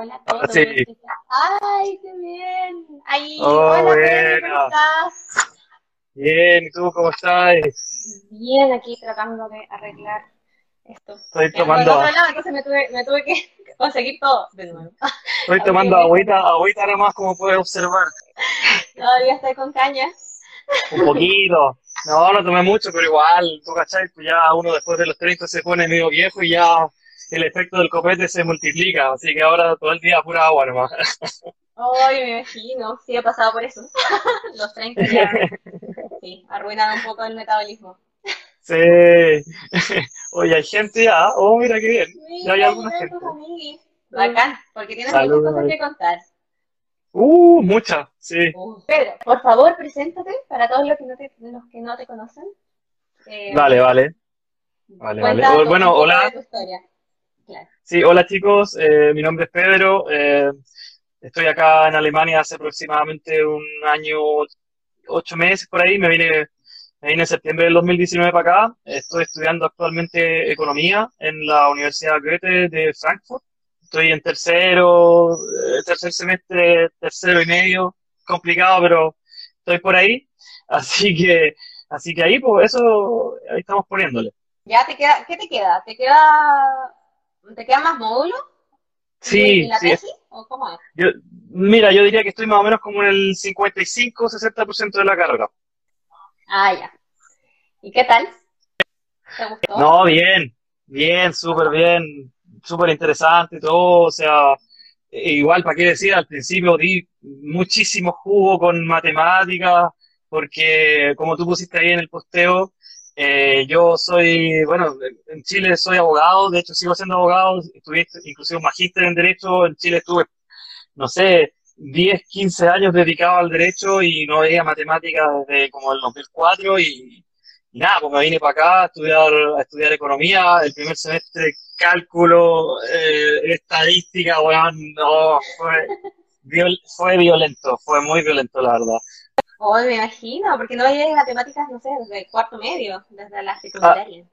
Hola a todos. Sí. Ay, qué bien. Ay, Oh, hola, Pedro, ¿cómo estás? Bien, ¿y tú cómo estás? Bien, aquí tratando de arreglar esto. Estoy Eh, por tomando, otro lado, entonces me tuve, me tuve que conseguir todo de nuevo. estoy tomando agüita, agüita nomás, como puedes observar. Todavía estoy con caña. Un poquito. No, no tomé mucho, pero igual, tú cachai, pues ya uno después de los 30 se pone medio viejo y ya el efecto del copete se multiplica, así que ahora todo el día pura agua nomás. Ay, me imagino. Sí, he pasado por eso. Los 30 ya, sí, arruinan un poco el metabolismo. Sí. Oye, hay gente ya. Oh, mira qué bien. Ya hay Mira, alguna gente. Bacán, porque tienes Saludos. muchas cosas que contar. Uh, muchas, sí. Pedro, por favor, preséntate para todos los que no te, los que no te conocen. Eh, Vale, vale. Vale, vale. Bueno, hola. tu historia. Claro. Sí, hola chicos, eh, mi nombre es Pedro, eh, estoy acá en Alemania hace aproximadamente un año, ocho meses por ahí, me vine, me vine en septiembre del 2019 para acá, estoy estudiando actualmente economía en la Universidad Goethe de Frankfurt, estoy en tercero, eh, tercer semestre, tercero y medio, complicado, pero estoy por ahí, así que, así que ahí, pues eso, ahí estamos poniéndole. Ya te queda, ¿qué te queda? ¿Te queda, te queda más módulo Sí, en la sí, tesis? ¿O cómo es? Yo, mira, yo diría que estoy más o menos como en el 55-60% de la carrera. Ah, ya. ¿Y qué tal? ¿Te gustó? No, bien, bien, súper bien, súper interesante todo. O sea, eh, igual, ¿para qué decir? Al principio di muchísimo jugo con matemáticas, porque como tú pusiste ahí en el posteo, eh, yo soy, bueno, en Chile soy abogado, de hecho sigo siendo abogado, estudié inclusive magíster en Derecho, en Chile estuve no sé, 10, 15 años dedicado al derecho y no veía matemáticas desde como el 2004 y, y nada, pues me vine para acá a estudiar, a estudiar economía, el primer semestre cálculo, eh, estadística, weón, no, fue, fue violento, fue muy violento la verdad. Hoy me imagino, porque no veías matemáticas, no sé, desde el cuarto medio, desde la secundaria.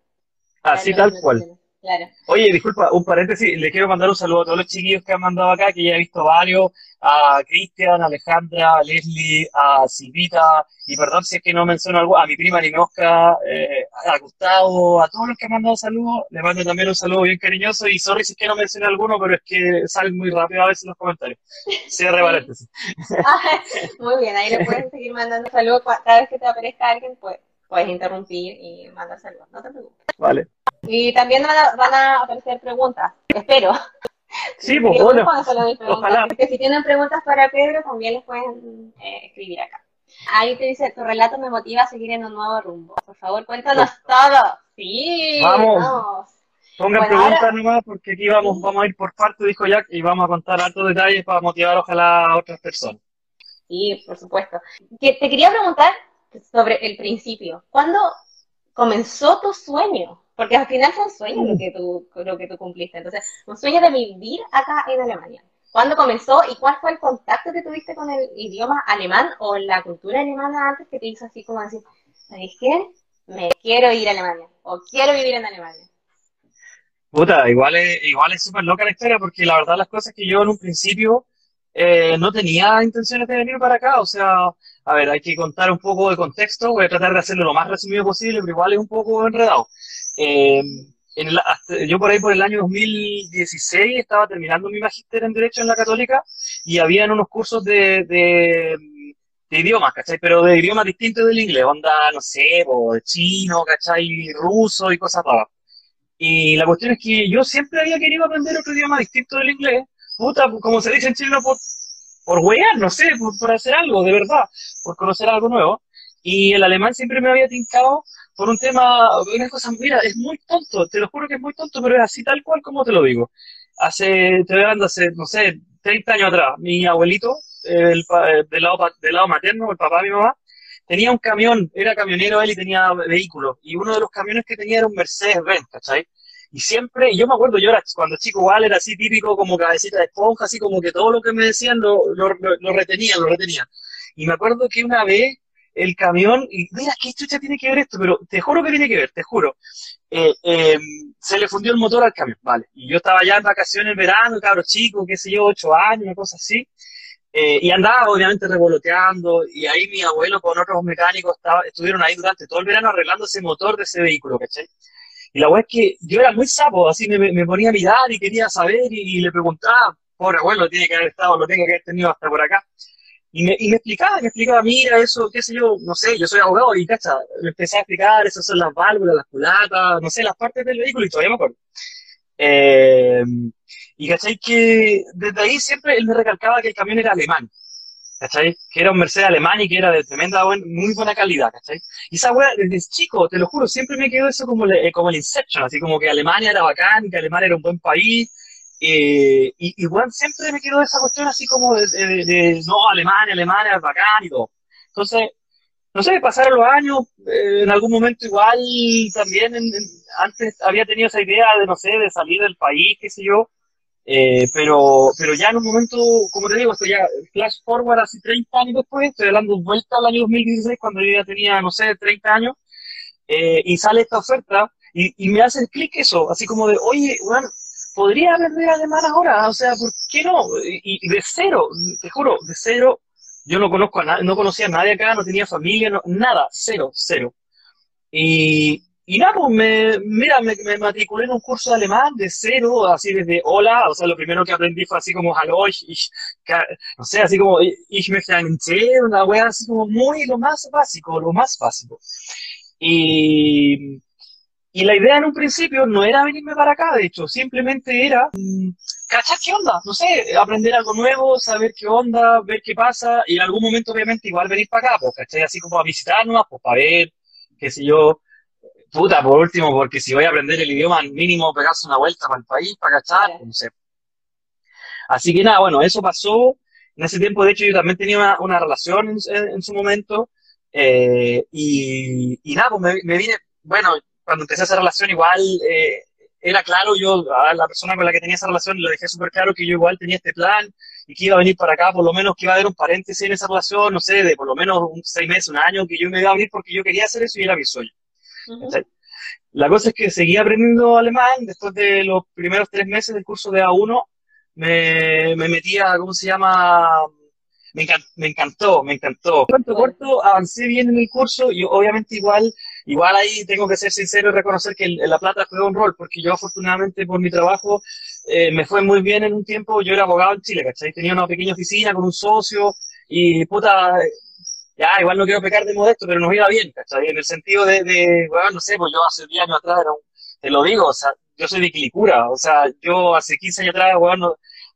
Así Claro, tal cual. Claro. Oye, disculpa, un paréntesis, le quiero mandar un saludo a todos los chiquillos que han mandado acá, que ya he visto varios, a Cristian, a Alejandra, a Leslie, a Silvita, y perdón si es que no menciono algo, a mi prima Ninoska, eh, a Gustavo, a todos los que han mandado saludos, le mando también un saludo bien cariñoso, y sorry si es que no mencioné alguno, pero es que salen muy rápido a veces los comentarios. Cierre paréntesis. Muy bien, ahí le puedes seguir mandando saludos cada vez que te aparezca alguien, pues puedes interrumpir y mandar saludos, no te preocupes. Vale. Y también van a, van a aparecer preguntas, espero. Sí, pues bueno, ojalá. Porque si tienen preguntas para Pedro, también les pueden eh, escribir acá. Ahí te dice, tu relato me motiva a seguir en un nuevo rumbo. Por favor, cuéntanos todo. Sí, Vamos. vamos. Pongan Bueno, preguntas ahora- nomás, porque aquí vamos, vamos a ir por parte, dijo Jack, y vamos a contar altos detalles para motivar ojalá a otras personas. Sí, por supuesto. Que te quería preguntar sobre el principio. ¿Cuándo comenzó tu sueño? Porque al final fue un sueño lo que tú, lo que tú cumpliste. Entonces, un sueño de vivir acá en Alemania. ¿Cuándo comenzó y cuál fue el contacto que tuviste con el idioma alemán o la cultura alemana antes que te hizo así como decir, ¿sabes qué? Me quiero ir a Alemania o quiero vivir en Alemania. Puta, igual es, igual es súper loca la historia porque la verdad las cosas que yo en un principio eh, no tenía intenciones de venir para acá, o sea, a ver, hay que contar un poco de contexto, voy a tratar de hacerlo lo más resumido posible, pero igual es un poco enredado. Eh, en hasta- yo por ahí por el año 2016 estaba terminando mi magíster en Derecho en la Católica y habían unos cursos de, de, de idiomas, ¿cachai? Pero de idiomas distintos del inglés, onda, no sé, po, chino, ¿cachai? Ruso y cosas raras. Y la cuestión es que yo siempre había querido aprender otro idioma distinto del inglés. Puta, como se dice en chino, por, por huear, no sé, por, por hacer algo, de verdad, por conocer algo nuevo. Y el alemán siempre me había tincado por un tema, una cosa, mira, es muy tonto, te lo juro que es muy tonto, pero es así tal cual como te lo digo. Hace, te voy hablando hace, no sé, 30 años atrás, mi abuelito, del lado, del lado materno, el papá de mi mamá, tenía un camión, era camionero él y tenía vehículos, y uno de los camiones que tenía era un Mercedes-Benz, ¿cachai? Y siempre, yo me acuerdo, yo era, cuando chico igual era así típico como cabecita de esponja, así como que todo lo que me decían lo, lo- lo retenía, lo retenía. Y me acuerdo que una vez el camión y mira, ¿qué chucha tiene que ver esto? Pero te juro que tiene que ver, te juro. Eh, eh, se le fundió el motor al camión, vale. Y yo estaba ya en vacaciones en verano, cabro chico, qué sé yo, ocho años, una cosa así. Eh, y andaba obviamente revoloteando, y ahí mi abuelo con otros mecánicos estaba, estuvieron ahí durante todo el verano arreglando ese motor de ese vehículo, ¿cachai? Y la weá es que yo era muy sapo, así me, me ponía a mirar y quería saber y, le preguntaba, pobre abuelo, tiene que haber estado, lo tiene que haber tenido hasta por acá. Y me, y me explicaba, me explicaba, mira, eso, qué sé yo, no sé, yo soy abogado y cacha, me empecé a explicar, esas son las válvulas, las culatas, no sé, las partes del vehículo y todavía me acuerdo. Eh, y cachai que desde ahí siempre él me recalcaba que el camión era alemán. ¿cachai? Que era un Mercedes alemán y que era de tremenda, muy buena calidad, ¿cachai? Y esa weá, desde chico, te lo juro, siempre me quedó eso como, le, como el Inception, así como que Alemania era bacán, que Alemania era un buen país, eh, y, bueno, siempre me quedó esa cuestión así como de, de, no, Alemania, Alemania bacán y todo. Entonces, no sé, pasaron los años, eh, en algún momento igual también, antes había tenido esa idea de, no sé, de salir del país, qué sé yo, eh, pero, pero ya en un momento, como te digo, esto ya flash forward así 30 años después, estoy hablando vuelta al año 2016 cuando yo ya tenía, no sé, 30 años, eh, y sale esta oferta y, y me hace clic eso, así como de, oye, bueno, podría haber de alemán ahora, o sea, ¿por qué no? Y, y, de cero, te juro, de cero, yo no conozco a no conocía a nadie acá, no tenía familia, no, nada, cero, cero. Y, y nada, pues me, mira, me, me, matriculé en un curso de alemán de cero, así desde hola, o sea, lo primero que aprendí fue así como hallo, ich, no sé, así como ich möchte einen una wea así como muy lo más básico, lo más básico. Y, y la idea en un principio no era venirme para acá, de hecho, simplemente era mm, cachar qué onda, no sé, aprender algo nuevo, saber qué onda, ver qué pasa, y en algún momento obviamente igual venir para acá, pues, ¿cachai? Así como a visitarnos, pues para ver, qué sé yo, Puta, por último, porque si voy a aprender el idioma, mínimo pegarse una vuelta para el país, para cachar, no sé. Así que nada, bueno, eso pasó. En ese tiempo, de hecho, yo también tenía una, relación en, su momento. Eh, y, y, nada, pues me, vine, bueno, cuando empecé esa relación igual eh, era claro, yo a la persona con la que tenía esa relación le dejé súper claro que yo igual tenía este plan y que iba a venir para acá, por lo menos que iba a haber un paréntesis en esa relación, no sé, de por lo menos un seis meses, un año, que yo me iba a abrir porque yo quería hacer eso y era mi sueño. La cosa es que seguí aprendiendo alemán, después de los primeros tres meses del curso de A1, me, me metí a, ¿cómo se llama? Me, encantó, me encantó. Cuanto corto, avancé bien en el curso y obviamente igual, igual ahí tengo que ser sincero y reconocer que La Plata juega un rol, porque yo afortunadamente por mi trabajo eh, me fue muy bien en un tiempo, yo era abogado en Chile, ¿cachai? Tenía una pequeña oficina con un socio y puta, ya, igual no quiero pecar de modesto, pero nos iba bien, ¿cachai? En el sentido de, de bueno, no sé, pues yo hace 10 años atrás era un, te lo digo, o sea, yo soy de Quilicura, o sea, yo hace 15 años atrás, weón, no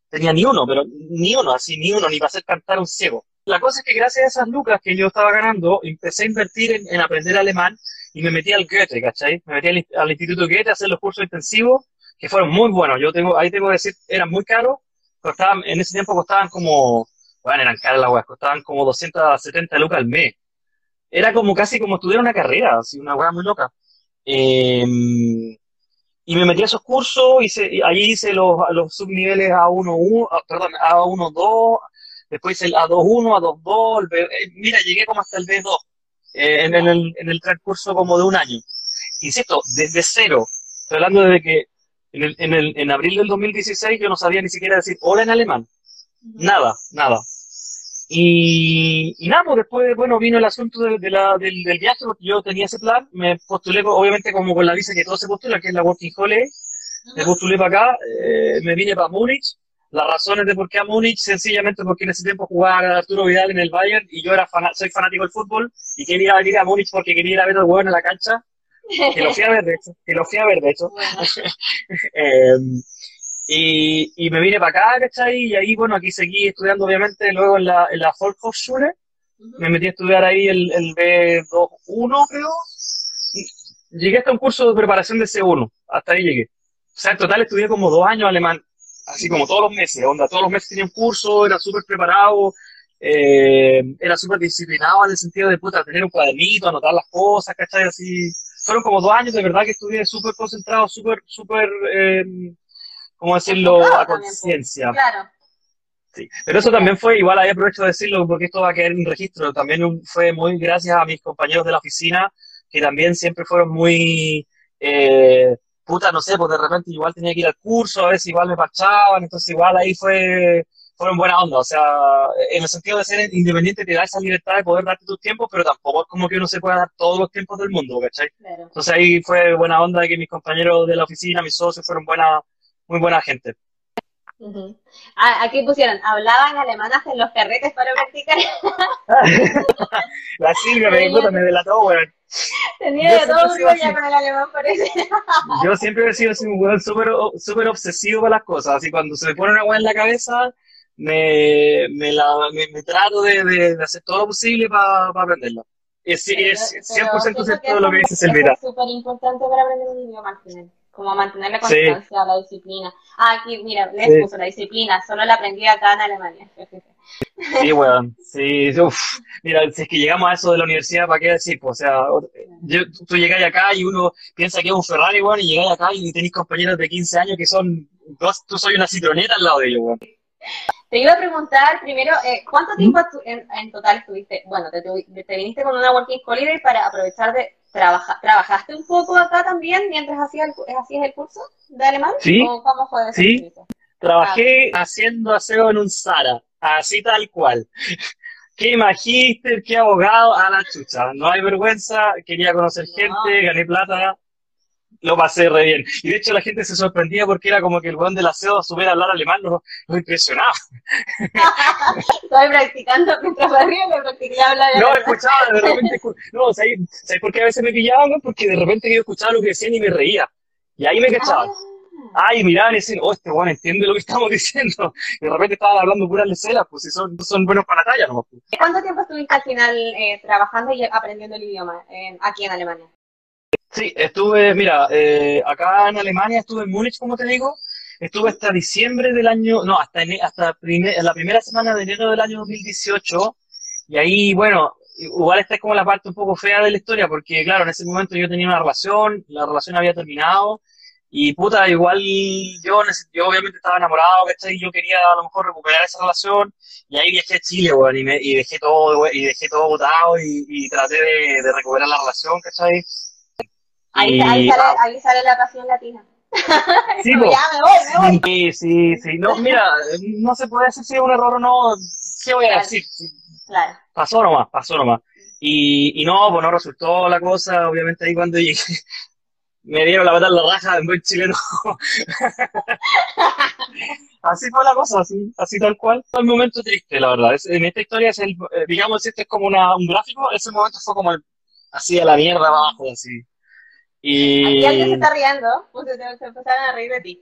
tenía ni uno, pero ni uno, así, ni uno, ni para hacer cantar un ciego. La cosa es que gracias a esas lucas que yo estaba ganando, empecé a invertir en, en aprender alemán y me metí al Goethe, ¿cachai? Me metí al, Instituto Goethe a hacer los cursos intensivos, que fueron muy buenos. Yo tengo, ahí tengo que decir, eran muy caros, costaban, en ese tiempo costaban como bueno, eran caras las weas, costaban como 270 lucas al mes. Era como casi como estudiar una carrera, así, una wea muy loca. Em, y me metí a esos cursos, hice, allí hice los, los subniveles A1, ah, perdón, A1-2, después hice el A2-1, A2-2, eh, mira, llegué como hasta el B2 eh, en, el, en el transcurso como de un año. Insisto, desde cero, estoy hablando desde que en, el, en, el, en abril del 2016 yo no sabía ni siquiera decir hola en alemán. Nada, nada. Y, y nada, pues después, bueno, vino el asunto de, la, del, del, viaje, porque yo tenía ese plan, me postulé, obviamente, como con la visa que todos se postulan, que es la Working Holiday, me postulé para acá, eh, me vine para Múnich, las razones de por qué a Múnich, sencillamente porque en ese tiempo jugaba Arturo Vidal en el Bayern, y yo era soy fanático del fútbol, y quería venir a Múnich porque quería ir a ver al hueón en la cancha, que lo fui a ver, de hecho, que lo fui a ver, de hecho. eh, y, y me vine para acá, ¿cachai? Y ahí, bueno, aquí seguí estudiando, obviamente, luego en la, en la Volkshochschule. Me metí a estudiar ahí el, el B2-1, creo. llegué hasta un curso de preparación de C1. Hasta ahí llegué. O sea, en total estudié como dos años alemán. Así como todos los meses, onda. Todos los meses tenía un curso, era súper preparado. Eh, era súper disciplinado en el sentido de, puta, tener un cuadernito, anotar las cosas, ¿cachai? Así. Fueron como dos años de verdad que estudié súper concentrado, súper, súper... Eh, ¿cómo decirlo? A conciencia. Claro. Sí, pero eso también fue, igual ahí aprovecho de decirlo porque esto va a quedar en registro, también fue muy gracias a mis compañeros de la oficina que también siempre fueron muy, eh, puta, no sé, pues de repente igual tenía que ir al curso, a veces igual me parchaban, entonces igual ahí fue, fueron buena onda, o sea, en el sentido de ser independiente te da esa libertad de poder darte tus tiempos, pero tampoco es como que uno se pueda dar todos los tiempos del mundo, ¿cachai? Entonces ahí fue buena onda de que mis compañeros de la oficina, mis socios, fueron buena, muy buena gente. Ah, aquí pusieron, hablaban alemán en los carretes para practicar. la Silvia me, me delató, weón. Tenía de todo ya con el alemán, parece. Yo siempre he sido así un weón súper super obsesivo con las cosas. Así cuando se me pone una weá en la cabeza, me, me, la, me, trato de, de, hacer todo lo posible para aprenderlo. Es, es 100% cierto lo que dice Silvira. Es súper importante para aprender un idioma al final como mantener la constancia, la disciplina. Ah, aquí, mira, les puso la disciplina, solo la aprendí acá en Alemania. Sí, weón, sí, uff. Mira, si es que llegamos a eso de la universidad, ¿para qué decir? Pues, o sea, yo, tú llegáis acá y uno piensa que es un Ferrari, weón, y llegáis acá y tenéis compañeros de 15 años que son, dos, tú soy una citroneta al lado de ellos, weón. Te iba a preguntar primero, eh, ¿cuánto tiempo en, total estuviste? Bueno, te, te, viniste con una Working Holiday para aprovechar de trabajar. ¿Trabajaste un poco acá también mientras hacías el, hacías el curso de alemán? Sí. ¿O cómo fue Sí. Trabajé ah, haciendo aseo en un Sara, así tal cual. qué magíster, qué abogado, a la chucha. No hay vergüenza, quería conocer gente, gané plata, lo pasé re bien. Y de hecho la gente se sorprendía porque era como que el buen del aseo supiera hablar alemán, lo, lo impresionaba. Estoy practicando mientras barría, me practiqué hablar No, escuchaba, de repente, no, ¿sabes, ¿sabes por qué a veces me pillaban? Porque de repente yo escuchaba lo que decían y me reía. Y ahí me cachaban. Ay, miraban y decían, oh, este bueno entiende lo que estamos diciendo. Y de repente estaban hablando puras leceras, pues si son, son buenos para la talla, ¿no? ¿Cuánto tiempo estuviste al final eh, trabajando y aprendiendo el idioma aquí en Alemania? Sí, estuve, mira, eh, acá en Alemania estuve en Múnich, como te digo, estuve hasta diciembre del año, no, hasta, hasta la primera semana de enero del año 2018, y ahí, bueno, igual esta es como la parte un poco fea de la historia, porque claro, en ese momento yo tenía una relación, la relación había terminado, y puta, igual yo, yo obviamente estaba enamorado, ¿cachai? Yo quería a lo mejor recuperar esa relación, y ahí viajé a Chile, weón, y, me, y dejé todo, y dejé todo botado, y, y traté de, de recuperar la relación, ¿cachai? Ahí, ahí, sale, ahí sale la pasión latina. Sí, ya me voy, me voy. Sí, sí, sí. No, mira, no se puede decir si es un error o no. ¿Qué voy a decir? Claro. Pasó nomás, pasó nomás. Y, y no, pues no resultó la cosa. Obviamente ahí cuando llegué, me dieron la batalla en la raja en buen chileno. así fue la cosa, así, así tal cual. Fue un momento triste, la verdad. en esta historia es el, eh, digamos, este es como una, un gráfico. Ese momento fue como el, así a la mierda abajo, así. Y... Aquí alguien se está riendo, pues se, se empezaron a reír de ti.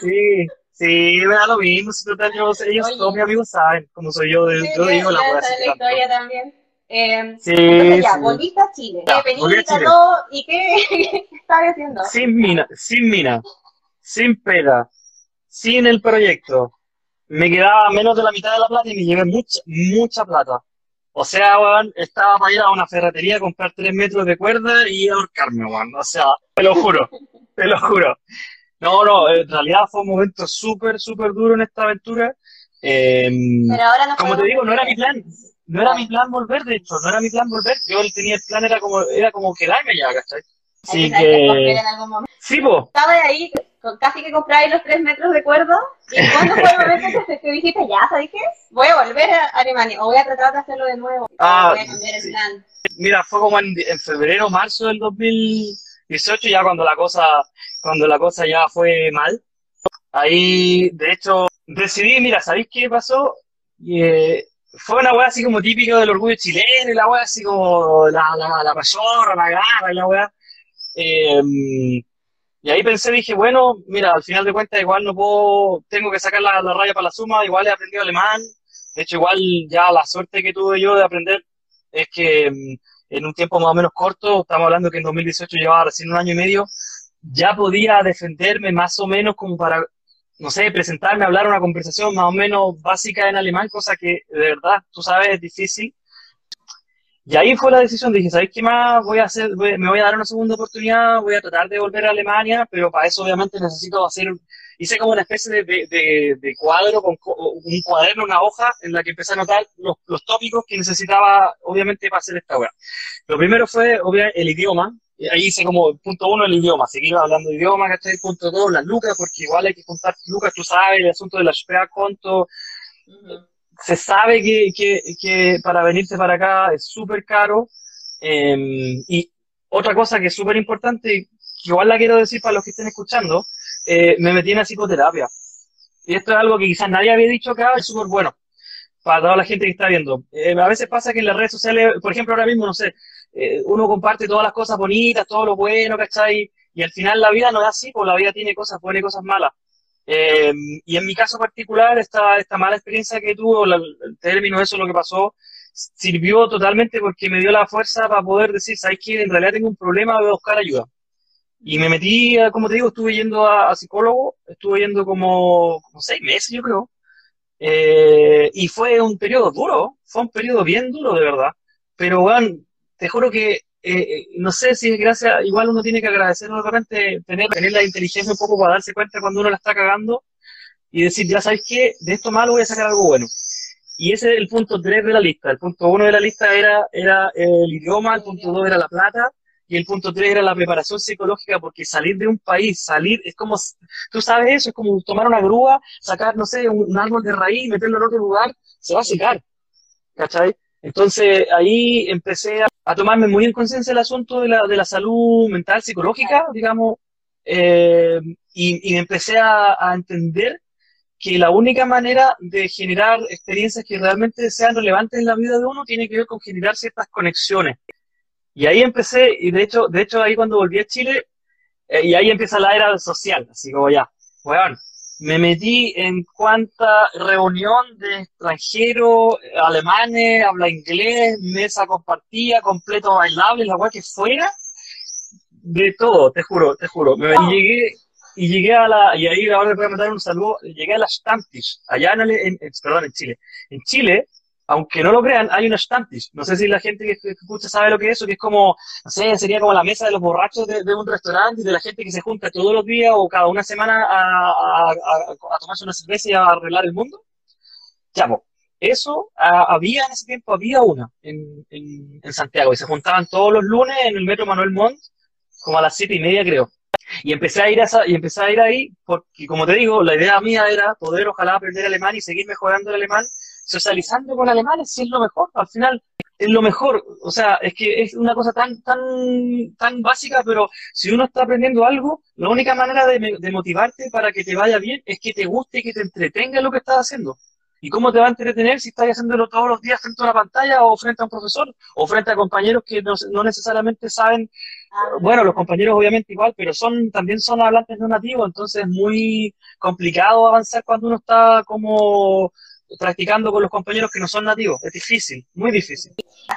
Sí, sí, me da lo mismo, si total, yo, ellos, Oye. todos mis amigos saben cómo soy yo, sí, yo digo la la historia también. Eh, sí, entonces ya, sí. volviste a Chile, ya, penita, todo, ¿y qué, qué estabas haciendo? Sin mina, sin mina, sin pega, sin el proyecto. Me quedaba menos de la mitad de la plata y me llevé mucha, mucha plata. O sea, weón, estaba para ir a una ferretería a comprar tres metros de cuerda y ahorcarme, weón. O sea, te lo juro, te lo juro. No, no, en realidad fue un momento súper, súper duro en esta aventura. Eh, Pero ahora no como te digo, no era mi plan. No era mi plan volver, de hecho, no era mi plan volver. Yo tenía el plan, era como, era como quedarme ya, ¿cachai? Así que... que... En algún momento. Sí, po. Estaba ahí, casi que compráis los tres metros de cuerdo. ¿Y cuándo fue el momento que, que dijiste, ya, ¿sabes qué? Voy a volver a Alemania, o voy a tratar de hacerlo de nuevo. Ah, voy a cambiar el plan. Mira, fue como en, en febrero, marzo del 2018, ya cuando la cosa, cuando la cosa ya fue mal. Ahí, de hecho, decidí, mira, ¿sabéis qué pasó? Y, eh, fue una weá así como típica del orgullo chileno, y la weá así como la, la, la la garra, y la weá. Eh, y ahí pensé, dije, bueno, mira, al final de cuentas igual no puedo, tengo que sacar la, la raya para la suma, igual he aprendido alemán, de hecho igual ya la suerte que tuve yo de aprender es que mm, en un tiempo más o menos corto, estamos hablando que en 2018 llevaba recién un año y medio, ya podía defenderme más o menos como para, no sé, presentarme, hablar una conversación más o menos básica en alemán, cosa que de verdad, tú sabes, es difícil. Y ahí fue la decisión, dije, ¿sabes qué más? Voy a hacer, me voy a dar una segunda oportunidad, voy a tratar de volver a Alemania, pero para eso obviamente necesito hacer hice como una especie de, cuadro, con un cuaderno, una hoja, en la que empecé a anotar los, tópicos que necesitaba, obviamente, para hacer esta web. Lo primero fue, obviamente, el idioma. Ahí hice como punto uno el idioma, seguir hablando de idioma, ¿cachai? Punto dos, las lucas, porque igual hay que contar lucas, tú sabes, el asunto de la SPEA conto. Se sabe que, que, que, para venirse para acá es súper caro. Em, y otra cosa que es súper importante, que igual la quiero decir para los que estén escuchando, eh, me metí en la psicoterapia. Y esto es algo que quizás nadie había dicho acá, es súper bueno para toda la gente que está viendo. Eh, a veces pasa que en las redes sociales, por ejemplo, ahora mismo, no sé, eh, uno comparte todas las cosas bonitas, todo lo bueno, ¿cachai? Y al final la vida no es así, pues la vida tiene cosas buenas y cosas malas. y en mi caso particular, esta, esta mala experiencia que tuvo, el término, eso lo que pasó, sirvió totalmente porque me dio la fuerza para poder decir, ¿sabes qué? En realidad tengo un problema, voy a buscar ayuda. Y me metí, como te digo, estuve yendo a, psicólogo, estuve yendo como, como, seis meses, yo creo. Eh, y fue un periodo duro, fue un periodo bien duro, de verdad. Pero, bueno, te juro que, eh, eh, no sé si es gracias, igual uno tiene que agradecer nuevamente tener, tener la inteligencia un poco para darse cuenta cuando uno la está cagando y decir, ya sabes qué, de esto malo voy a sacar algo bueno. Y ese es el punto 3 de la lista. El punto 1 de la lista era, era el idioma, el punto 2 era la plata, y el punto tres era la preparación psicológica, porque salir de un país, salir, es como, tú sabes eso, es como tomar una grúa, sacar, no sé, un, árbol de raíz, meterlo en otro lugar, se va a secar, ¿cachai? Entonces ahí empecé a, tomarme muy en conciencia el asunto de la, de la salud mental, psicológica, digamos, eh, y, y, empecé a, a entender que la única manera de generar experiencias que realmente sean relevantes en la vida de uno tiene que ver con generar ciertas conexiones. Y ahí empecé, y de hecho, de hecho ahí cuando volví a Chile, eh, y ahí empieza la era social, así como ya, bueno, me metí en cuanta reunión de extranjeros, alemanes, habla inglés, mesa compartida, completo bailable, la cual que fuera, de todo, te juro, te juro. Me, y llegué, y llegué a la, y ahí ahora les voy a mandar un saludo, llegué a la Stammtisch, allá en, en, perdón, en Chile. En Chile, aunque no lo crean, hay una Stammtisch. No sé si la gente que, escucha sabe lo que es eso, que es como, no sé, sería como la mesa de los borrachos de, un restaurante y de la gente que se junta todos los días o cada una semana a, a, tomarse una cerveza y a arreglar el mundo. Ya, pues, eso había en ese tiempo, había una en, en, en, Santiago y se juntaban todos los lunes en el metro Manuel Montt, como a las siete y media creo. Y empecé a ir a y empecé a ir ahí porque, como te digo, la idea mía era poder ojalá aprender alemán y seguir mejorando el alemán socializando con alemanes, si es lo mejor, al final es lo mejor, o sea, es que es una cosa tan, tan, tan básica, pero si uno está aprendiendo algo, la única manera de, de motivarte para que te vaya bien es que te guste y que te entretenga lo que estás haciendo. ¿Y cómo te va a entretener si estás haciéndolo todos los días frente a una pantalla o frente a un profesor o frente a compañeros que no, no necesariamente saben, ah. bueno, los compañeros obviamente igual, pero son también son hablantes no nativos, entonces es muy complicado avanzar cuando uno está como practicando con los compañeros que no son nativos. Es difícil, muy difícil.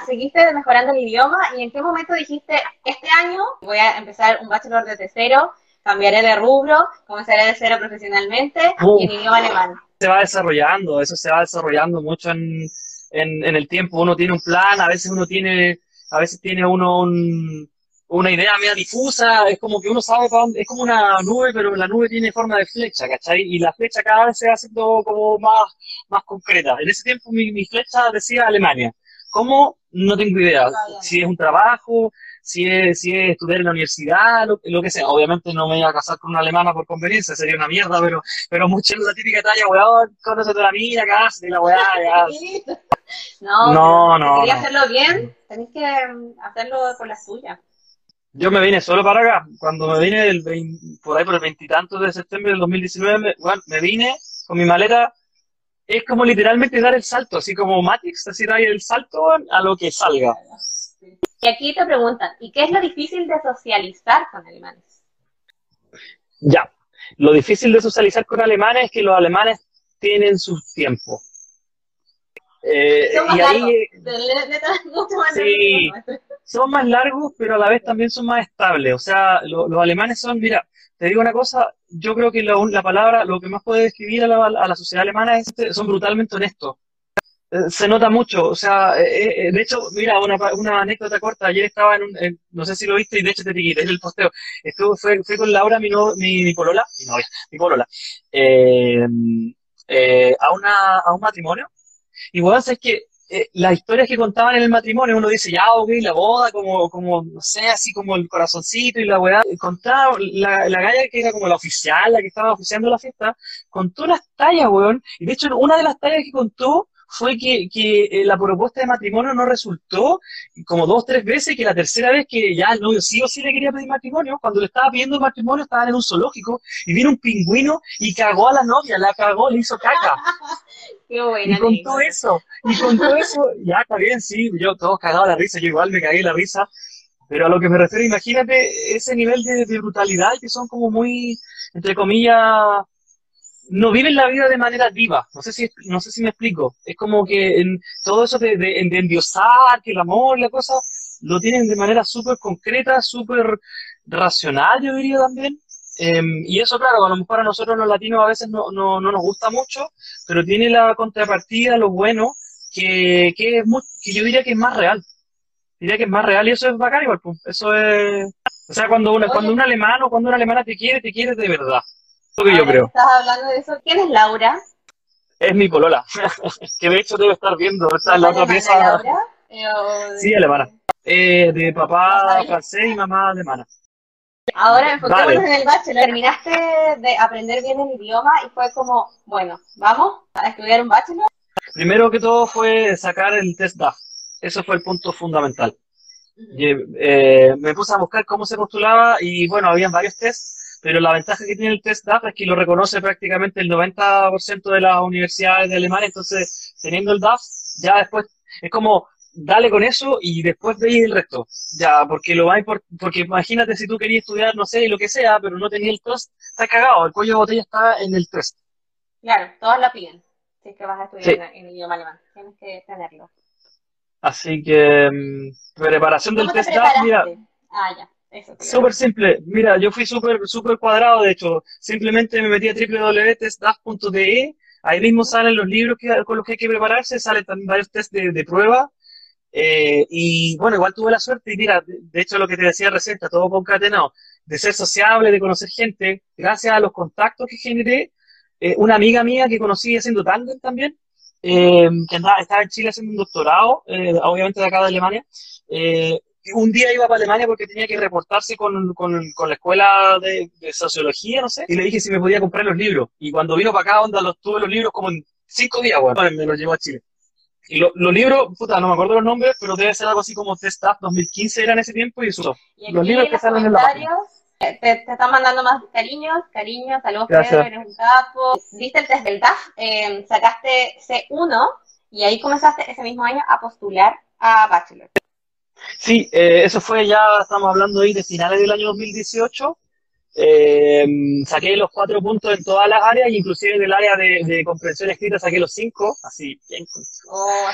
Seguiste mejorando el idioma y en qué momento dijiste, este año voy a empezar un bachelor desde cero, cambiaré de rubro, comenzaré de cero profesionalmente y en idioma alemán. Se va desarrollando, eso se va desarrollando mucho en, en, en el tiempo. Uno tiene un plan, a veces uno tiene, a veces tiene uno un, una idea media difusa, es como que uno sabe para dónde, es como una nube, pero la nube tiene forma de flecha, ¿cachai? Y la flecha cada vez se va haciendo como más, más concreta. En ese tiempo mi, mi flecha decía Alemania. ¿Cómo? No tengo idea. Si es un trabajo, si es, si es estudiar en la universidad, lo, que sea. Obviamente no me voy a casar con una alemana por conveniencia, sería una mierda, pero, pero mucho la típica talla, weón, conoce toda la mina, cásate la weá, ya. No, no, no. Si hacerlo bien, tenés que hacerlo por la suya. Yo me vine solo para acá. Cuando me vine el por ahí por el veintitantos de septiembre del 2019, me, me vine con mi maleta. Es como literalmente dar el salto, así como Matrix, así dar el salto a lo que salga. Y aquí te preguntan, ¿y qué es lo difícil de socializar con alemanes? Ya, lo difícil de socializar con alemanes es que los alemanes tienen sus tiempos. Eh, y ahí, sí, son más largos, pero a la vez también son más estables. O sea, los alemanes son, mira, te digo una cosa, yo creo que la, palabra, lo que más puede describir a la, sociedad alemana es que son brutalmente honestos. Eh, Se nota mucho, o sea, eh, eh, de hecho, mira, una, una anécdota corta, ayer estaba en un, no sé si lo viste y de hecho te en el posteo, estuve, fue, fui con Laura, mi, no, mi, mi polola, mi novia, mi polola, eh, a una, a un matrimonio, y bueno, es que eh, las historias que contaban en el matrimonio, uno dice, ya, ok, la boda, como, como, no sé, así como el corazoncito y la weá, contaba, la, la galla que era como la oficial, la que estaba oficiando la fiesta, contó las tallas, weón, y de hecho una de las tallas que contó fue que, que eh, la propuesta de matrimonio no resultó como dos, tres veces, que la tercera vez que ya el novio sí o sí le quería pedir matrimonio, cuando le estaba pidiendo matrimonio estaban en un zoológico y vino un pingüino y cagó a la novia, la cagó, le hizo caca. Qué buena Y contó anécdota. eso, y contó eso, ya está bien, sí, yo todos cagados la risa, yo igual me cagué la risa, pero a lo que me refiero, imagínate ese nivel de, de brutalidad que son como muy, entre comillas, no viven la vida de manera viva, no sé si, no sé si me explico, es como que en, todo eso de, de, de endiosar, que el amor, la cosa, lo tienen de manera súper concreta, súper racional, yo diría también. Eh, y eso, claro, a lo mejor a nosotros los latinos a veces no, no, no nos gusta mucho, pero tiene la contrapartida, lo bueno, que, que, es mu- que yo diría que es más real. Diría que es más real y eso es bacán igual, pues. Eso es... O sea, cuando, una, cuando un alemán o cuando una alemana te quiere, te quiere de verdad. Lo que yo ahora creo. estás hablando de eso, ¿quién es Laura? Es mi polola. Que de hecho debe estar viendo. Está ¿Es en la otra pieza. Laura? Eh, o Sí, de- alemana. Eh, de papá francés y mamá alemana. Ahora enfoquémonos Vale. en el bachelor. Terminaste de aprender bien el idioma y fue como, bueno, vamos a estudiar un bachelor. Primero que todo fue sacar el test DAF. Eso fue el punto fundamental. Y, eh, me puse a buscar cómo se postulaba y bueno, habían varios tests, pero la ventaja que tiene el test DAF es que lo reconoce prácticamente el 90% de las universidades de Alemania, entonces teniendo el DAF, ya después es como dale con eso y después veis el resto. Ya, porque lo más import- porque imagínate si tú querías estudiar, no sé, lo que sea, pero no tenías el test, está cagado, el cuello de botella está en el test. Claro, todos la piden. Si es que vas a estudiar Sí. en, en idioma alemán, tienes que tenerlo. Así que mm, preparación del ¿Cómo te test DAF, mira? Ah, ya, Súper simple. Mira, yo fui súper súper cuadrado, de hecho. Simplemente me metí a www.testdaf.de. Ahí mismo salen los libros que, con los que hay que prepararse, salen también varios test de, de prueba. Eh, y bueno, igual tuve la suerte, y mira, de, hecho lo que te decía recién, está todo concatenado, de ser sociable, de conocer gente, gracias a los contactos que generé. Eh, una amiga mía que conocí haciendo tándem también, eh, que andaba, estaba en Chile haciendo un doctorado, eh, obviamente de acá de Alemania. Un día iba para Alemania porque tenía que reportarse con, con, con la escuela de, sociología, no sé, y le dije si me podía comprar los libros. Y cuando vino para acá, onda, los tuve los libros como en cinco días, me los llevó a Chile. Y lo- los libros, puta, no me acuerdo los nombres, pero debe ser algo así como Test Up 2015 era en ese tiempo y eso. Y Los libros que los salen en la página. eh, te, te están mandando más cariños, cariños, saludos Gracias. Pedro, eres un capo. Diste el test del DAF, eh, sacaste C1 y ahí comenzaste ese mismo año a postular a Bachelor. Sí, eh, eso fue ya, estamos hablando ahí de finales del año 2018. Eh, saqué los cuatro puntos en todas las áreas, inclusive en el área de, de comprensión escrita saqué los cinco, así, bien. Oh,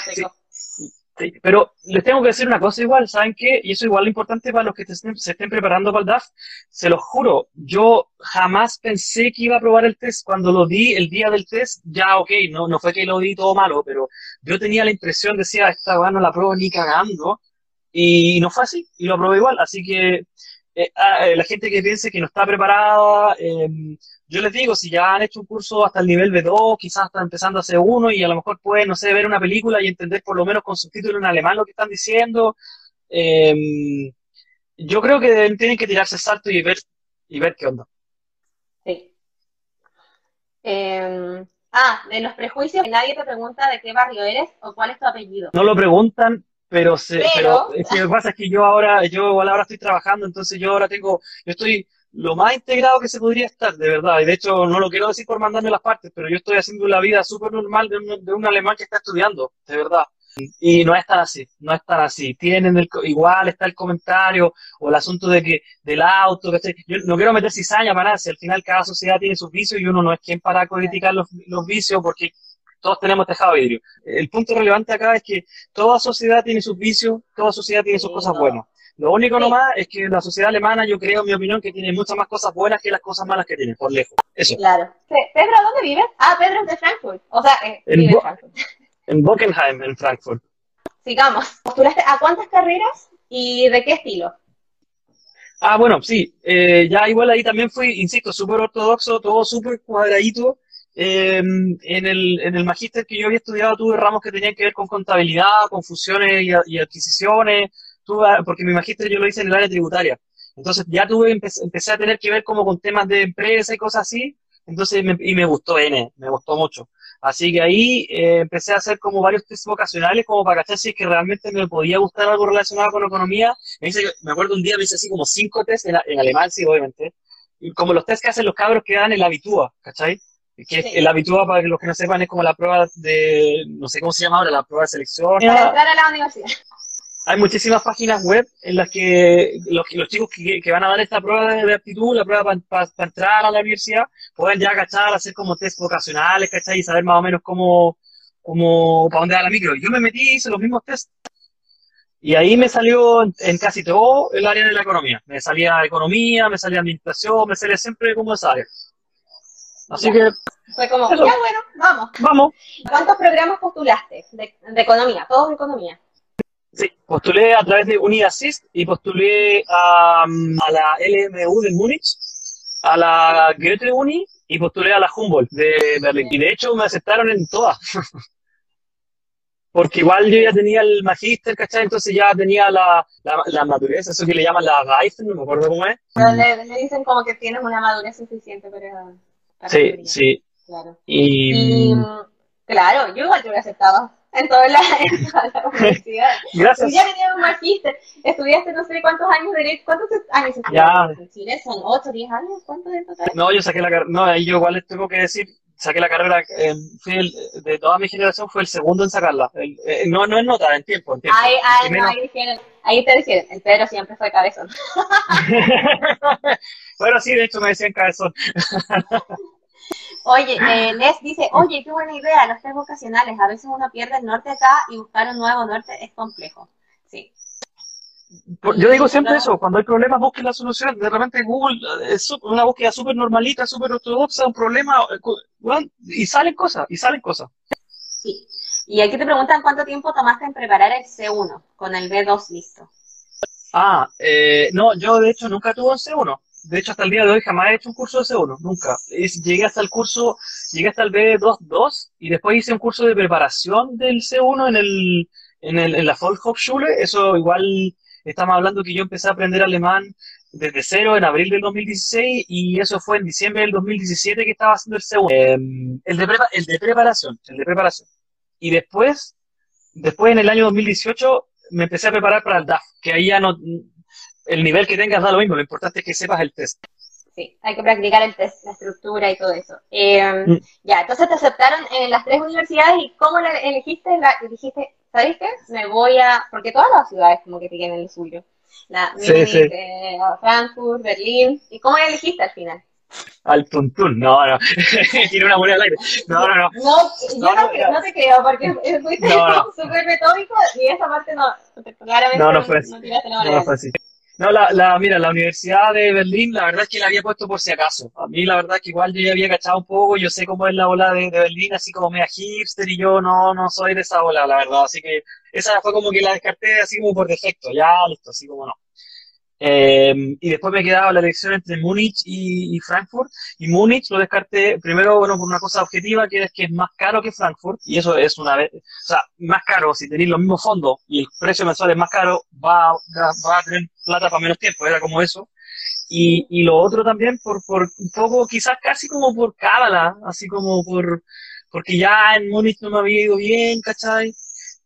Sí. Pero les tengo que decir una cosa igual, ¿saben qué? Y eso igual es importante para los que estén- se estén preparando para el DAF. Se los juro, yo jamás pensé que iba a probar el test. Cuando lo di el día del test, ya ok, no, no fue que lo di todo malo, pero yo tenía la impresión, decía, esta no la pruebo ni cagando. Y no fue así, y lo probé igual. Así que eh, a- eh, la gente que piense que no está preparada, eh, yo les digo, si ya han hecho un curso hasta el nivel B2, quizás están empezando a C1 y a lo mejor pueden, no sé, ver una película y entender por lo menos con subtítulos en alemán lo que están diciendo. eh, yo creo que deben- tienen que tirarse el salto y ver, y ver qué onda. Sí. Ah, de los prejuicios, nadie te pregunta de qué barrio eres o cuál es tu apellido. No lo preguntan, pero se, Pero- pero es que lo que pasa es que yo ahora, yo igual ahora estoy trabajando, entonces yo ahora tengo, yo estoy lo más integrado que se podría estar, de verdad. Y de hecho, no lo quiero decir por mandarme las partes, pero yo estoy haciendo la vida súper normal de un, de un alemán que está estudiando, de verdad. Y no es tan así, no es tan así. Tienen el, igual está el comentario o el asunto de que del auto, ¿cachai? Yo no quiero meter cizaña para nada, si al final cada sociedad tiene sus vicios y uno no es quien para criticar los, los vicios porque todos tenemos tejado de vidrio. El punto relevante acá es que toda sociedad tiene sus vicios, toda sociedad tiene sus cosas buenas. Lo único nomás es que la sociedad alemana, yo creo, en mi opinión, que tiene muchas más cosas buenas que las cosas malas que tiene, por lejos. Eso. Claro. Pe- Pedro, ¿dónde vives? Ah, Pedro es de Frankfurt. O sea, eh, En vive en Frankfurt. En Bockenheim, en Frankfurt. Sigamos. ¿Postulaste a cuántas carreras y de qué estilo? Ah, bueno, sí. Eh, ya igual ahí también fui, insisto, súper ortodoxo, todo súper cuadradito. Eh, en el, en el magíster que yo había estudiado tuve ramos que tenían que ver con contabilidad, con fusiones y, y adquisiciones, tuve, porque mi magíster yo lo hice en el área tributaria. Entonces ya tuve, empecé, empecé a tener que ver como con temas de empresa y cosas así, entonces me, y me gustó N, me gustó mucho. Así que ahí eh, empecé a hacer como varios test vocacionales como para cachar si es que realmente me podía gustar algo relacionado con economía. Me, hice, me acuerdo un día me hice así como cinco tests en, en alemán, sí, obviamente. Y como los test que hacen los cabros que dan en la habitúa, ¿cachai? Que sí. el habitúa, para los que no sepan, es como la prueba de, no sé cómo se llama ahora, la prueba de selección. Para entrar a la universidad. Hay muchísimas páginas web en las que los, los chicos que, que, van a dar esta prueba de, de aptitud, la prueba para pa, pa entrar a la universidad, pueden ya, ¿cachai? Hacer como test vocacionales, ¿cachai? Y saber más o menos cómo, cómo, para dónde va la micro. Yo me metí, hice los mismos test. Y ahí me salió en, en, casi todo el área de la economía. Me salía economía, me salía administración, me salía siempre como esa área. Así que. Fue como, eso. ya bueno, vamos. Vamos. ¿Cuántos programas postulaste de, de economía? Todos de economía. Sí, postulé a través de UniAssist y postulé a, a, la LMU de Múnich, a la Goethe Uni y postulé a la Humboldt de Berlín. Y de hecho me aceptaron en todas. Porque igual yo ya tenía el magíster, ¿cachai? Entonces ya tenía la, la, la, madurez, eso que le llaman la Reifen, no me acuerdo cómo es. Pero le, le dicen como que tienes una madurez suficiente para... sí, sí. Claro. Y... y... Claro, yo igual te hubiera aceptado en toda la, en toda la universidad. Gracias. Ya tenía un magíster, estudiaste no sé cuántos años de derecho, ¿cuántos años estudiaste en Chile? ¿Son 8, 10 años? ¿Cuántos en total? No, yo saqué la carrera, no, yo igual les tengo que decir, saqué la carrera, eh, fui el, de toda mi generación fue el segundo en sacarla. El, eh, no, no en nota, en tiempo, en tiempo. Ahí, ahí, no, ahí, dijeron, ahí te dijeron, el Pedro siempre fue cabezón. bueno, sí, de hecho me decían cabezón. Oye, eh, Les dice, oye, qué buena idea, los test vocacionales. A veces uno pierde el norte acá y buscar un nuevo norte es complejo. Sí. Yo digo siempre eso, cuando hay problemas busquen la solución. De repente Google es una búsqueda súper normalita, súper ortodoxa, un problema, y salen cosas, y salen cosas. Sí. Y aquí te preguntan cuánto tiempo tomaste en preparar el C1 con el B2 listo. Ah, eh, no, yo de hecho nunca tuve un C1 de hecho, hasta el día de hoy jamás he hecho un curso de C1, nunca. Llegué hasta el curso, llegué hasta el B2.2 y después hice un curso de preparación del C1 en, el, en, el, en la Volkshochschule. Eso igual, estamos hablando que yo empecé a aprender alemán desde cero en abril del 2016 y eso fue en diciembre del 2017 que estaba haciendo el C1. Eh, el, de prepa, el de preparación, el de preparación. Y después, después en el año 2018 me empecé a preparar para el DAF, que ahí ya no, el nivel que tengas da lo mismo, lo importante es que sepas el test. Sí, hay que practicar el test, la estructura y todo eso. Eh, mm. Ya, entonces te aceptaron en las tres universidades y ¿cómo la elegiste? La, dijiste, ¿sabes qué? Me voy a... Porque todas las ciudades como que tienen el suyo. La sí, Munich, sí. eh, Frankfurt, Berlín. ¿Y cómo la elegiste al final? Al tuntún, no, no. Tiene una moneda al aire. No, no, no. No, yo no, no, creo, no te creo, porque fuiste súper metódico y esa parte no, claramente no, no fue así. no tiraste la No, no fue así. No, la, la, mira, la Universidad de Berlín, la verdad es que la había puesto por si acaso. A mí, la verdad es que igual yo ya había cachado un poco, yo sé cómo es la ola de, Berlín, así como media hipster, y yo no, no soy de esa ola, la verdad. Así que esa fue como que la descarté así como por defecto, ya listo, así como no. Eh, y después me quedaba la elección entre Múnich y, y, Frankfurt. Y Múnich lo descarté primero, bueno, por una cosa objetiva, que es que es más caro que Frankfurt. Y eso es una vez, o sea, más caro, si tenéis los mismos fondos y el precio mensual es más caro, va, va a tener plata para menos tiempo, era como eso. Y, y lo otro también por, por un poco, quizás casi como por cábala, así como por, porque ya en Múnich no me había ido bien, ¿cachai?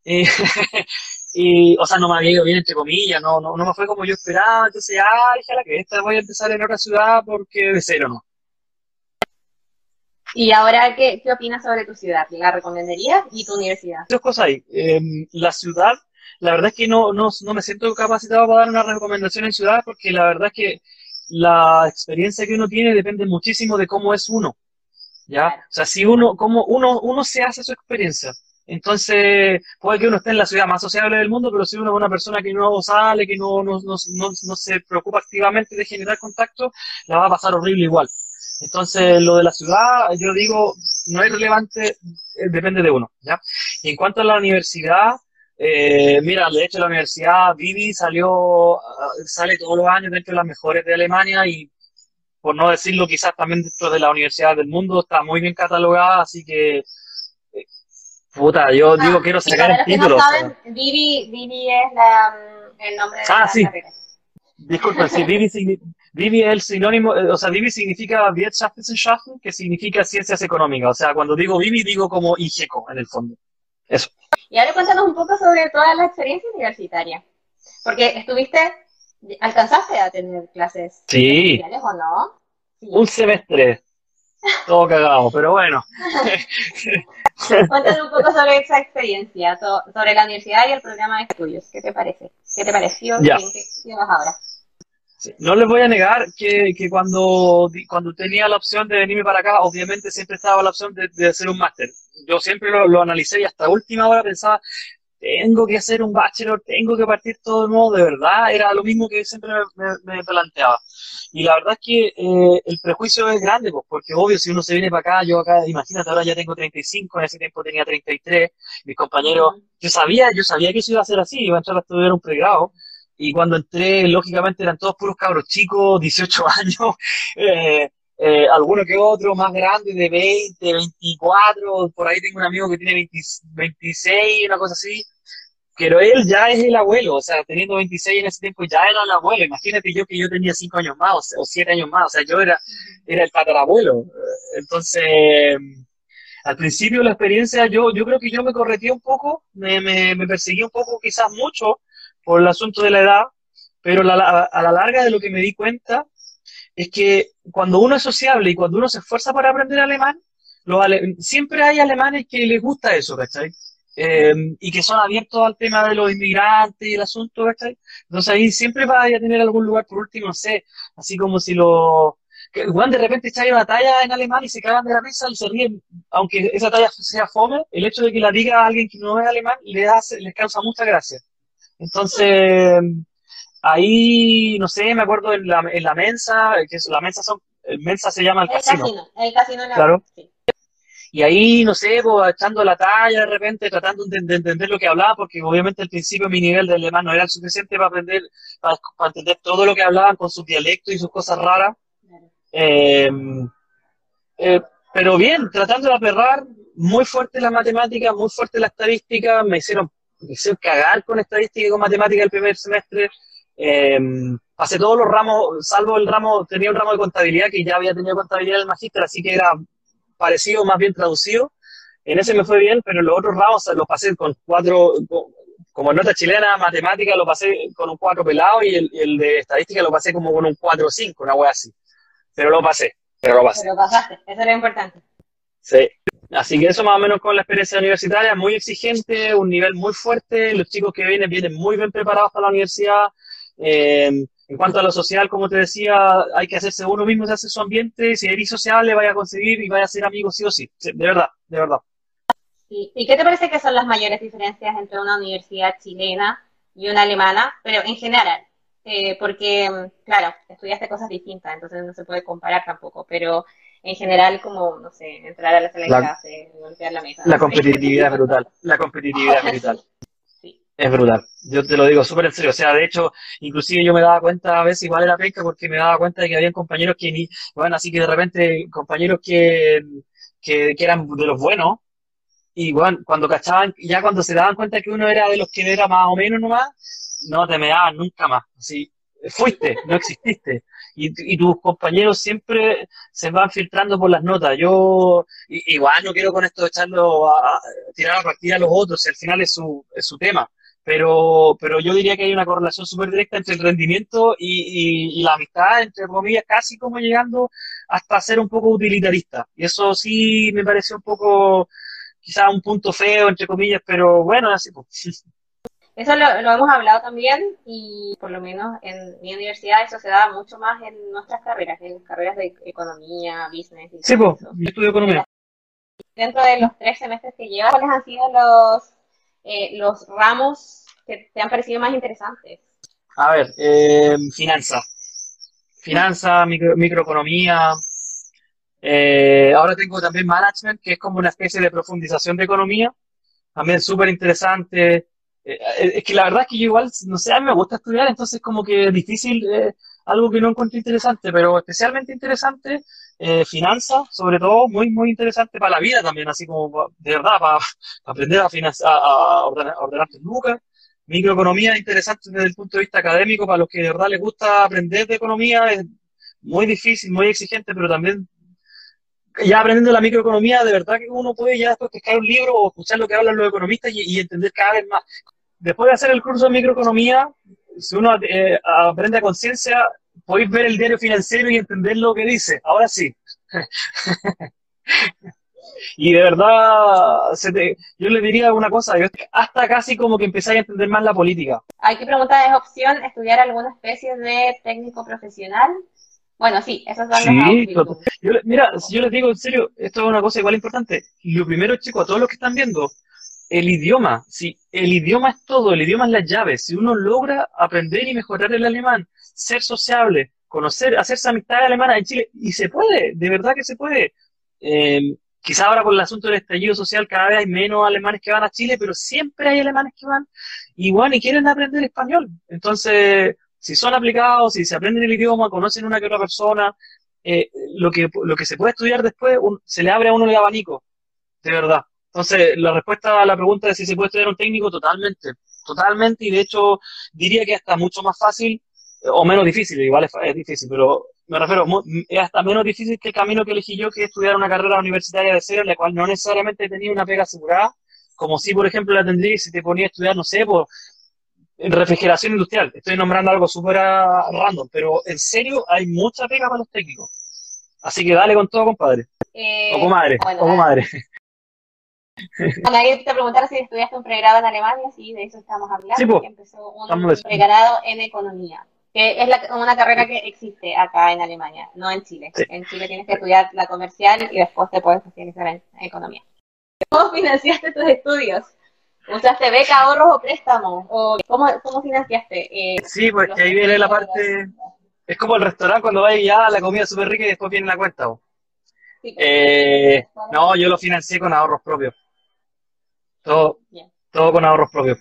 Eh, y, o sea, no me había ido bien, entre comillas, no, no, no me fue como yo esperaba, entonces, ah, déjala que esta voy a empezar en otra ciudad porque de cero no. ¿Y ahora qué, qué opinas sobre tu ciudad? ¿La recomendarías y tu universidad? Dos cosas ahí. Eh, la ciudad, la verdad es que no, no, no me siento capacitado para dar una recomendación en ciudad porque la verdad es que la experiencia que uno tiene depende muchísimo de cómo es uno. ¿Ya? O sea, si uno, como uno, uno se hace su experiencia. Entonces, puede que uno esté en la ciudad más sociable del mundo, pero si uno es una persona que no sale, que no, no, no, no, no se preocupa activamente de generar contacto, la va a pasar horrible igual. Entonces, lo de la ciudad, yo digo, no es relevante, eh, depende de uno, ¿ya? Y en cuanto a la universidad, eh, mira, de hecho la universidad Vivi salió, ah, sale todos los años dentro de las mejores de Alemania y por no decirlo quizás también dentro de la universidad del mundo está muy bien catalogada, así que puta, yo Ah, digo quiero sacar el los que no título. saben, Vivi, Vivi es la, mm, el nombre de Ah, la sí. carrera. Disculpa, sí, Vivi, Vivi es el sinónimo, eh, o sea, Vivi significa Wirtschaftswissenschaften, que significa ciencias económicas. O sea, cuando digo Vivi, digo como IGECO, en el fondo. Eso. Y ahora cuéntanos un poco sobre toda la experiencia universitaria. Porque estuviste, ¿alcanzaste a tener clases Sí, o no? Sí. un semestre, todo cagado, pero bueno. Cuéntanos un poco sobre esa experiencia, sobre la universidad y el programa de estudios. ¿Qué te parece? ¿Qué te pareció? Ya. ¿En qué, qué vas ahora? Sí, No les voy a negar que, que cuando, cuando tenía la opción de venirme para acá, obviamente siempre estaba la opción de, de hacer un máster. Yo siempre lo, lo analicé y hasta última hora pensaba, tengo que hacer un bachelor, tengo que partir todo de nuevo, de verdad, era lo mismo que siempre me, me- me planteaba. Y la verdad es que eh, el prejuicio es grande, pues, porque obvio, si uno se viene para acá, yo acá, imagínate, ahora ya tengo 35, en ese tiempo tenía 33, mis compañeros, yo sabía, yo sabía que eso iba a ser así, iba a entrar a estudiar un pregrado, y cuando entré, lógicamente eran todos puros cabros chicos, 18 años, eh, eh, alguno que otro más grande, de 20, 24, por ahí tengo un amigo que tiene 20 26, una cosa así, pero él ya es el abuelo, o sea, teniendo 26 en ese tiempo ya era el abuelo, imagínate yo que yo tenía 5 años más o, se- o 7 años más, o sea, yo era, era el tatarabuelo, entonces... Al principio la experiencia, yo, yo creo que yo me correteé un poco, me, me, me perseguí un poco, quizás mucho, por el asunto de la edad, pero la- la- a la larga de lo que me di cuenta es que cuando uno es sociable y cuando uno se esfuerza para aprender alemán, los ale- siempre hay alemanes que les gusta eso, ¿cachai? Eh, y que son abiertos al tema de los inmigrantes y el asunto, ¿cachai? Entonces ahí siempre va a tener algún lugar, por último, no sé, así como si lo... Que, weón, de repente echáis una talla en alemán y se cagan de la risa y se ríen, aunque esa talla sea fome, el hecho de que la diga a alguien que no es alemán le hace, les causa mucha gracia. Entonces, ahí, no sé, me acuerdo en la, en la mensa, que es, la mensa son, el mensa se llama el El casino, casino, el casino en la claro. sí. Y ahí, no sé, pues, echando la talla de repente, tratando de, de entender lo que hablaba, porque obviamente al principio mi nivel de alemán no era el suficiente para aprender, para, para entender todo lo que hablaban con sus dialectos y sus cosas raras. Claro. Eh, eh, pero bien, tratando de aperrar, muy fuerte la matemática, muy fuerte la estadística, me hicieron, me hicieron cagar con estadística y con matemática el primer semestre. Eh, pasé todos los ramos, salvo el ramo, tenía un ramo de contabilidad que ya había tenido contabilidad en el magíster, así que era parecido, más bien traducido. En ese me fue bien, pero en los otros ramos los pasé con cuatro, con- como nota chilena, matemática lo pasé con un cuatro pelado y el, el de estadística lo pasé como con un cuatro o cinco, una wea así. Pero lo pasé, pero lo pasé. Pero pasaste, eso es lo importante. Sí. Así que eso más o menos con la experiencia universitaria, muy exigente, un nivel muy fuerte, los chicos que vienen vienen muy bien preparados para la universidad. Eh, en cuanto a lo social, como te decía, hay que hacerse uno mismo, se hace su ambiente, si eres sociable, vaya a conseguir y vaya a ser amigos sí o sí. De verdad, de verdad. ¿Y, y qué te parece que son las mayores diferencias entre una universidad chilena y una alemana? Pero en general, eh, porque, claro, estudiaste cosas distintas, entonces no se puede comparar tampoco, pero en general, como, no sé, entrar a la sala de La- clase, golpear la mesa. La competitividad brutal, la competitividad brutal. Es brutal. Yo te lo digo súper en serio. O sea, de hecho, inclusive yo me daba cuenta a veces igual era penca porque me daba cuenta de que habían compañeros que ni, bueno, así que de repente compañeros que, que, que eran de los buenos y bueno, cuando cachaban, ya cuando se daban cuenta que uno era de los que era más o menos nomás, no te me daban nunca más. Así, fuiste, no exististe. Y, y tus compañeros siempre se van filtrando por las notas. Yo, igual no quiero con esto echarlo a, a- tirar a partida a los otros, si al final es su, es su tema. Pero, pero yo diría que hay una correlación súper directa entre el rendimiento y, y- y la amistad, entre comillas, casi como llegando hasta ser un poco utilitarista. Y eso sí me pareció un poco, quizás un punto feo, entre comillas, pero bueno, así pues. Eso lo, lo hemos hablado también y por lo menos en mi universidad eso se da mucho más en nuestras carreras, en carreras de economía, business y Sí, todo pues, eso. yo estudio economía. Dentro de los tres semestres que llevas, ¿cuáles han sido los, eh, los ramos que te han parecido más interesantes? A ver, eh, finanza. Finanza, micro- microeconomía, Eh, ahora tengo también management, que es como una especie de profundización de economía, también súper interesante. Eh, es que la verdad es que yo igual, no sé, a mí me gusta estudiar, entonces como que es difícil, eh, algo que no encuentro interesante, pero especialmente interesante, eh, finanzas, sobre todo, muy, muy interesante para la vida también, así como de verdad, para, aprender a, a, ordenar, tus lucas. Microeconomía interesante desde el punto de vista académico, para los que de verdad les gusta aprender de economía, es muy difícil, muy exigente, pero también ya aprendiendo la microeconomía, de verdad que uno puede ya después pescar un libro o escuchar lo que hablan los economistas y, entender cada vez más. Después de hacer el curso de microeconomía, si uno eh, aprende a conciencia, podéis ver el diario financiero y entender lo que dice. Ahora sí. y de verdad, yo le diría una cosa, hasta casi como que empezáis a entender más la política. Hay que preguntar, ¿es opción estudiar alguna especie de técnico profesional? Bueno, sí, esos son sí, los yo, Mira, si yo les digo en serio, esto es una cosa igual importante. Lo primero, chicos, a todos los que están viendo, el idioma, si el idioma es todo, el idioma es la llave. Si uno logra aprender y mejorar el alemán, ser sociable, conocer, hacerse amistad alemana en Chile, y se puede, de verdad que se puede. Eh, quizá ahora por el asunto del estallido social cada vez hay menos alemanes que van a Chile, pero siempre hay alemanes que van y van y quieren aprender español. Entonces, si son aplicados, si se aprenden el idioma, conocen una que otra persona, eh, lo, que, lo que se puede estudiar después, se le abre a uno el abanico, de verdad. Entonces, la respuesta a la pregunta de si se puede estudiar un técnico, totalmente, totalmente, y de hecho diría que hasta mucho más fácil o menos difícil, igual es, difícil, pero me refiero, es hasta menos difícil que el camino que elegí yo, que es estudiar una carrera universitaria de cero, en la cual no necesariamente tenía una pega asegurada, como si, por ejemplo, la tendría si te ponía a estudiar, no sé, por refrigeración industrial. Estoy nombrando algo súper random, pero en serio hay mucha pega para los técnicos. Así que dale con todo, compadre. Eh, o comadre, o comadre. Bueno, te preguntar si estudiaste un pregrado en Alemania, sí, de eso estamos hablando. Sí, pues, empezó un pregrado en economía, que es una carrera que existe acá en Alemania, no en Chile. En Chile tienes que estudiar la comercial y después te puedes especializar en economía. ¿Cómo financiaste tus estudios? ¿Usaste beca, ahorros o préstamos? ¿O cómo, cómo financiaste? Eh, sí, pues que ahí viene la parte... Es como el restaurante cuando vais ya la comida súper rica y después viene la cuenta. Eh, no, yo lo financié con ahorros propios. Todo, todo con ahorros propios.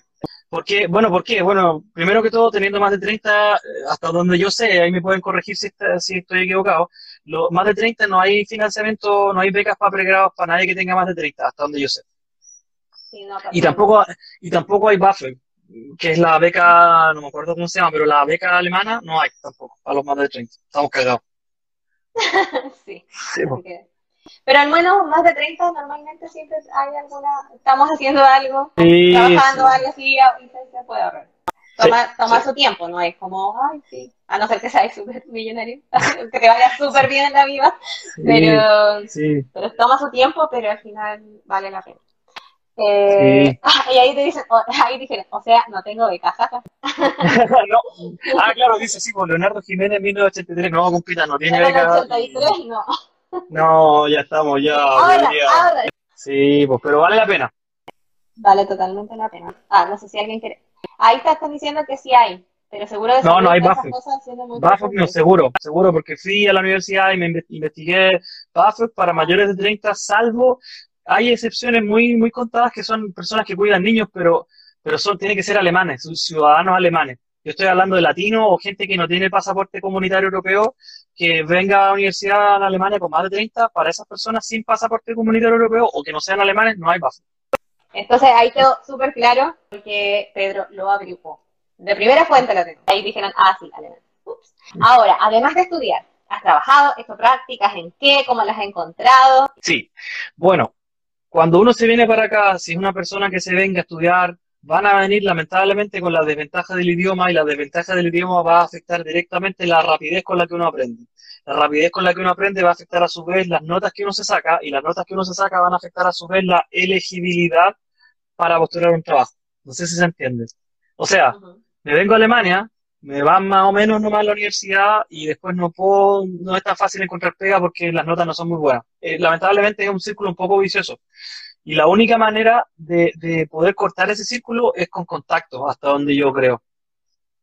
¿Por qué? Bueno, ¿por qué? Bueno, primero que todo, teniendo más de 30, eh, hasta donde yo sé, ahí me pueden corregir si, si estoy equivocado, lo, más de 30 no hay financiamiento, no hay becas para pregrados para nadie que tenga más de 30, hasta donde yo sé y, tampoco, y tampoco hay buffer, que es la beca, no me acuerdo cómo se llama, pero la beca alemana no hay tampoco, a los más de 30. Estamos cagados. sí. Pero al menos más de 30 normalmente siempre hay alguna, estamos haciendo algo, trabajando algo así y se, puede ahorrar. Toma, toma su tiempo, no es como, ay, sí, a no ser que seas súper millonario, que te vaya súper bien en la vida, pero, pero toma su tiempo, pero al final vale la pena. Eh, y ahí te dicen, ahí dijeron, o sea, no tengo becas. no. Ah, claro, dice, sí, pues Leonardo Jiménez 1983, no, compita, no tiene beca. no. No, ya estamos, ya. Ahora, ahora. Sí, pues, pero vale la pena. Vale totalmente la pena. Ah, no sé si alguien quiere. Ahí te están diciendo que sí hay, pero seguro de No, no hay BAföG. BAföG no, seguro, seguro, porque fui a la universidad y me investigué BAföG para mayores de 30, salvo hay excepciones muy, muy contadas que son personas que cuidan niños, pero, pero son, tienen que ser alemanes, ciudadanos alemanes. Yo estoy hablando de latinos o gente que no tiene pasaporte comunitario europeo, que venga a la universidad en Alemania con más de 30, para esas personas sin pasaporte comunitario europeo o que no sean alemanes, no hay paso. Entonces ahí quedó súper claro porque Pedro lo averiguó. De primera fuente lo tengo. Ahí dijeron, ah, sí, alemán. Ahora, además de estudiar, ¿has trabajado? ¿Hecho prácticas? ¿En qué? ¿Cómo las has encontrado? Sí, bueno, cuando uno se viene para acá, si es una persona que se venga a estudiar, van a venir lamentablemente con la desventaja del idioma y la desventaja del idioma va a afectar directamente la rapidez con la que uno aprende. La rapidez con la que uno aprende va a afectar a su vez las notas que uno se saca y las notas que uno se saca van a afectar a su vez la elegibilidad para postular un trabajo. No sé si se entiende. O sea, me vengo a Alemania, me van más o menos nomás a la universidad y después no puedo, no es tan fácil encontrar pega porque las notas no son muy buenas. Eh, lamentablemente es un círculo un poco vicioso. Y la única manera de, de, poder cortar ese círculo es con contacto, hasta donde yo creo.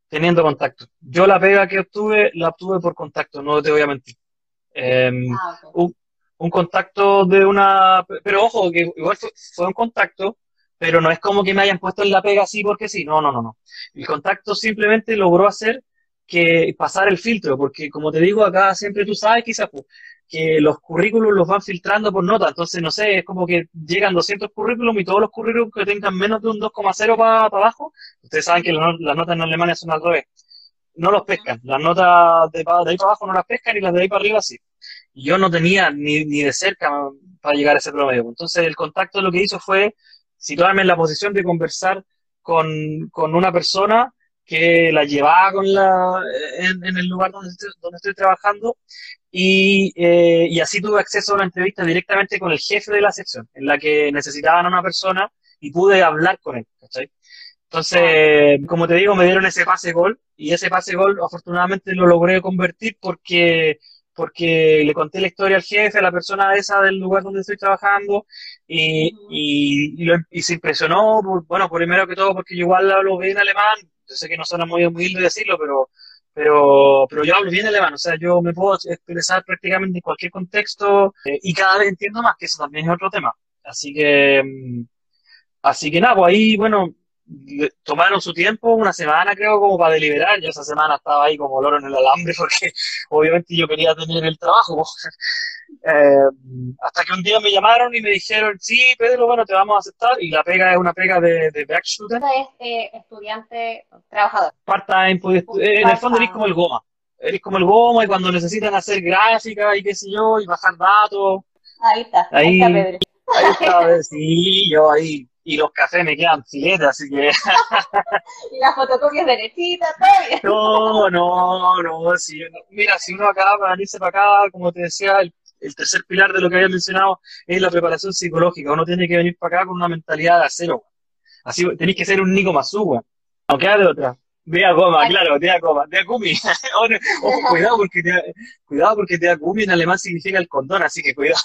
Teniendo contacto. Yo la pega que obtuve, la obtuve por contacto, no te voy a mentir. Em, ah, un contacto de una, pero ojo, que igual fue, un contacto, pero no es como que me hayan puesto en la pega así porque sí, no, no, no, no. El contacto simplemente logró hacer que pasar el filtro, porque como te digo, acá siempre tú sabes quizás pues, que los currículos los van filtrando por nota, entonces no sé, es como que llegan 200 currículums y todos los currículums que tengan menos de un 2,0 para abajo, ustedes saben que las notas en Alemania son al revés, no los pescan, las notas de, de ahí para abajo no las pescan y las de ahí para arriba sí. Y yo no tenía ni, ni de cerca para llegar a ese promedio. Entonces el contacto lo que hizo fue situarme en la posición de conversar con, con una persona que la llevaba con la, en, el lugar donde estoy, donde estoy trabajando y, eh, y, así tuve acceso a una entrevista directamente con el jefe de la sección, en la que necesitaban a una persona y pude hablar con él. ¿cachai? Entonces, como te digo, me dieron ese pase gol y ese pase gol afortunadamente lo logré convertir porque porque le conté la historia al jefe, a la persona esa del lugar donde estoy trabajando, y, y, y, se impresionó, bueno, primero que todo, porque yo igual hablo bien alemán, yo sé que no suena muy humilde decirlo, pero, pero, pero yo hablo bien alemán, o sea, yo me puedo expresar prácticamente en cualquier contexto, eh, y cada vez entiendo más, que eso también es otro tema. Así que, mm, así que nada, pues ahí, bueno, tomaron su tiempo, una semana creo, como para deliberar. Yo esa semana estaba ahí como loro en el alambre porque obviamente yo quería tener el trabajo. Eh, hasta que un día me llamaron y me dijeron, sí, Pedro, bueno, te vamos a aceptar. Y la pega es una pega de, de Backshooter. es eh, estudiante, trabajador. Part-time, pues, eh, en el fondo eres como el goma. Eres como el goma y cuando necesitan hacer gráfica y qué sé yo, y bajar datos. Ahí está, ahí, está Pedro. Ahí está, sí, yo ahí y los cafés me quedan filetes, así que... y las fotocopias derechitas, todo. No, no, no, si, mira, si uno acá para venirse para acá, como te decía, el, tercer pilar de lo que había mencionado es la preparación psicológica. Uno tiene que venir para acá con una mentalidad de acero. Así tenéis que ser un Nico Mazú, No queda de otra. Vea goma, claro, te da goma, te da gumi. Ojo, cuidado porque te cuidado porque te da gumi en alemán significa el condón, así que cuidado.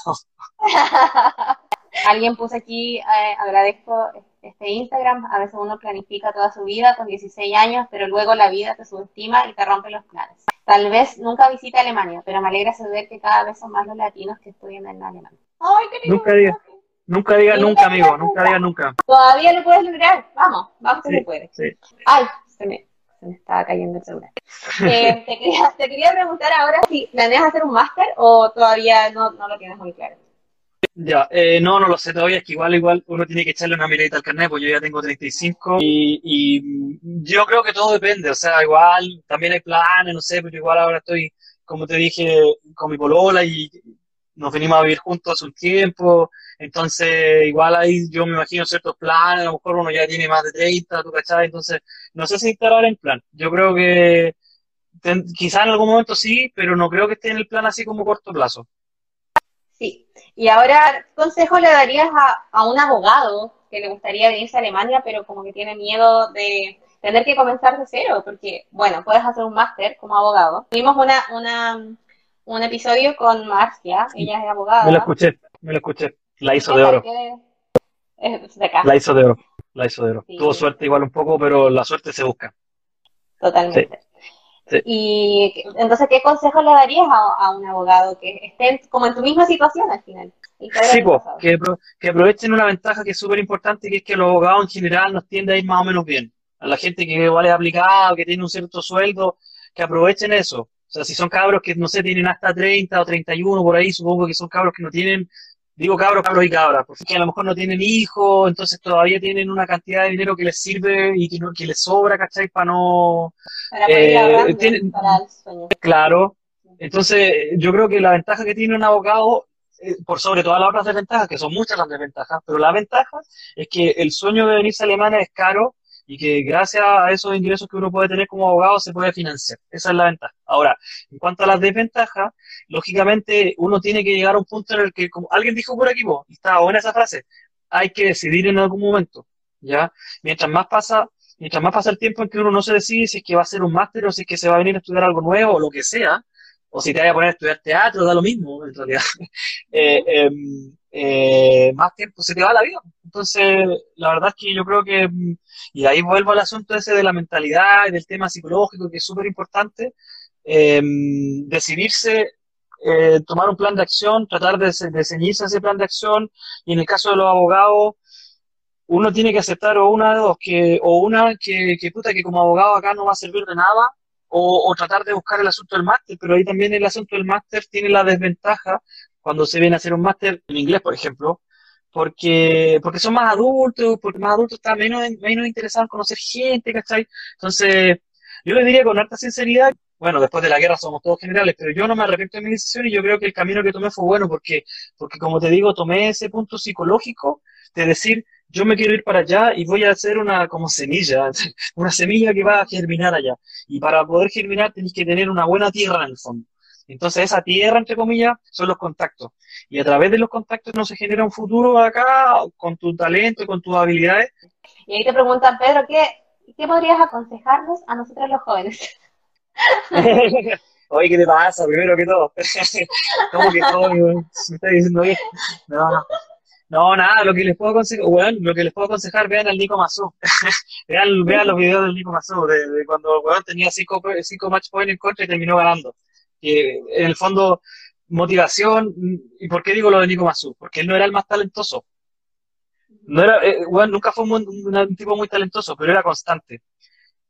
Alguien puso aquí, eh, agradezco este Instagram, a veces uno planifica toda su vida con 16 años, pero luego la vida te subestima y te rompe los planes. Tal vez nunca visite Alemania, pero me alegra saber que cada vez son más los latinos que estudian en Alemania. Ay, qué nunca diga, nunca diga nunca, amigo, nunca diga nunca. Todavía lo puedes lograr, vamos, vamos que se puede. Ay, se me, se me estaba cayendo el celular. Eh, te, quería, te, quería, preguntar ahora si planeas hacer un máster o todavía no, no lo tienes muy claro. Ya, eh, no, no lo sé todavía, es que igual, igual uno tiene que echarle una miradita al carnet, pues yo ya tengo 35 y, y yo creo que todo depende, o sea, igual también hay planes, no sé, pero igual ahora estoy, como te dije, con mi polola y nos venimos a vivir juntos hace un tiempo, entonces igual ahí yo me imagino ciertos planes, a lo mejor uno ya tiene más de 30, ¿tú cachai? Entonces, no sé si estar ahora en plan, yo creo que quizás en algún momento sí, pero no creo que esté en el plan así como corto plazo. Sí. Y ahora, ¿qué consejo le darías a, un abogado que le gustaría venirse a Alemania, pero como que tiene miedo de tener que comenzar de cero? Porque, bueno, puedes hacer un máster como abogado. Tuvimos una, una, un episodio con Marcia, ella es abogada. Me lo escuché, me lo escuché. La hizo de oro. La hizo de oro, la hizo de oro. Tuvo suerte igual un poco, pero la suerte se busca. Totalmente. Y entonces, ¿qué consejo le darías a, un abogado que esté como en tu misma situación al final? Sí, pues, que, que, aprovechen una ventaja que es súper importante, que es que los abogados en general nos tienden a ir más o menos bien. A la gente que vale aplicado, que tiene un cierto sueldo, que aprovechen eso. O sea, si son cabros que, no sé, tienen hasta 30 o 31 por ahí, supongo que son cabros que no tienen digo cabros, cabros y cabras, porque a lo mejor no tienen hijos, entonces todavía tienen una cantidad de dinero que les sirve y que, no, que les sobra, ¿cachai? Para no... Para, eh, para el sueño. Claro. Entonces, yo creo que la ventaja que tiene un abogado, eh, por sobre todas las otras desventajas, que son muchas las desventajas, pero la ventaja es que el sueño de venirse a Alemania es caro y que gracias a esos ingresos que uno puede tener como abogado se puede financiar. Esa es la ventaja. Ahora, en cuanto a las desventajas, lógicamente uno tiene que llegar a un punto en el que, como alguien dijo por aquí, vos, y estaba buena esa frase, hay que decidir en algún momento, ¿ya? Mientras más pasa, mientras más pasa el tiempo en que uno no se decide si es que va a hacer un máster o si es que se va a venir a estudiar algo nuevo o lo que sea, o si te vaya a poner a estudiar teatro, da lo mismo, en realidad. eh, em, eh, más tiempo se te va la vida. Entonces, la verdad es que yo creo que, mm, y ahí vuelvo al asunto ese de la mentalidad y del tema psicológico, que es súper importante, eh, decidirse eh, tomar un plan de acción, tratar de, de ceñirse a ese plan de acción, y en el caso de los abogados, uno tiene que aceptar o una de dos, que, o una que, que puta, que como abogado acá no va a servir de nada, o, o tratar de buscar el asunto del máster, pero ahí también el asunto del máster tiene la desventaja cuando se viene a hacer un máster en inglés, por ejemplo, porque, porque son más adultos, porque más adultos están menos, menos interesados en conocer gente, ¿cachai? Entonces, yo les diría con harta sinceridad, bueno, después de la guerra somos todos generales, pero yo no me arrepiento de mi decisión y yo creo que el camino que tomé fue bueno porque, porque como te digo, tomé ese punto psicológico de decir, yo me quiero ir para allá y voy a hacer una como semilla, una semilla que va a germinar allá. Y para poder germinar tienes que tener una buena tierra en el fondo. Entonces esa tierra, entre comillas, son los contactos. Y a través de los contactos no se genera un futuro acá con tu talento, y con tus habilidades. Y ahí te preguntan, Pedro, ¿qué, qué podrías aconsejarnos a nosotros los jóvenes? Oye, ¿qué te pasa? Primero que todo. ¿Cómo que todo? Me está diciendo bien. No, no. No, nada, lo que les puedo aconsejar, bueno, lo que les puedo aconsejar, vean al Nico Mazú. vean, vean los videos del Nico Mazú, de, de cuando weón tenía cinco, cinco match points en contra y terminó ganando. Que en el fondo, motivación, ¿y por qué digo lo de Nico Mazú? Porque él no era el más talentoso. No era, eh, nunca fue un, tipo muy talentoso, pero era constante.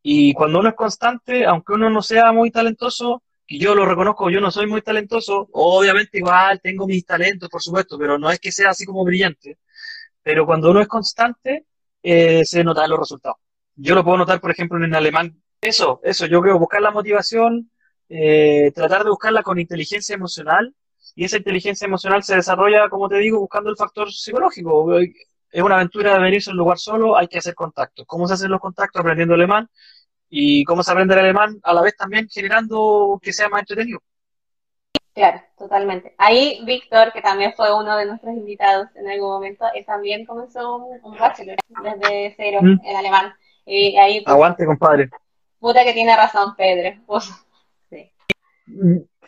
Y cuando uno es constante, aunque uno no sea muy talentoso, que yo lo reconozco, yo no soy muy talentoso, obviamente igual tengo mis talentos, por supuesto, pero no es que sea así como brillante. Pero cuando uno es constante, eh, se notan los resultados. Yo lo puedo notar, por ejemplo, en el alemán. Eso, eso, yo creo, buscar la motivación, eh, tratar de buscarla con inteligencia emocional, y esa inteligencia emocional se desarrolla, como te digo, buscando el factor psicológico. Es una aventura de venirse a un lugar solo, hay que hacer contactos. ¿Cómo se hacen los contactos? Aprendiendo alemán y cómo se aprende el alemán, a la vez también generando que sea más entretenido. Claro, totalmente. Ahí Víctor, que también fue uno de nuestros invitados en algún momento, él también comenzó un, un bachelor desde cero mm. en alemán. Y ahí, pues, Aguante, compadre. Puta que tiene razón, Pedro. Pues.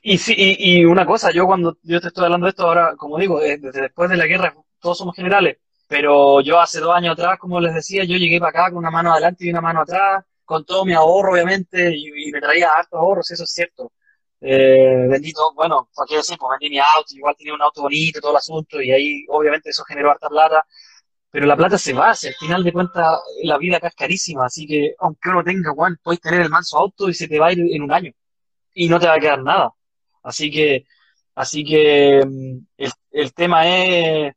Y, sí, y, y, una cosa, yo cuando yo te estoy hablando de esto ahora, como digo, desde después de la guerra todos somos generales, pero yo hace dos años atrás, como les decía, yo llegué para acá con una mano adelante y una mano atrás, con todo mi ahorro, obviamente, y, y me traía hartos ahorros, eso es cierto. Eh, bendito, bueno, ¿para qué decir? Pues vendí mi auto, igual tenía un auto bonito, todo el asunto, y ahí obviamente eso generó harta plata, pero la plata se va, si al final de cuentas la vida acá es carísima, así que aunque uno tenga, Juan, puedes tener el manso auto y se te va a ir en un año, y no te va a quedar nada. Así que, así que mm, el, el tema es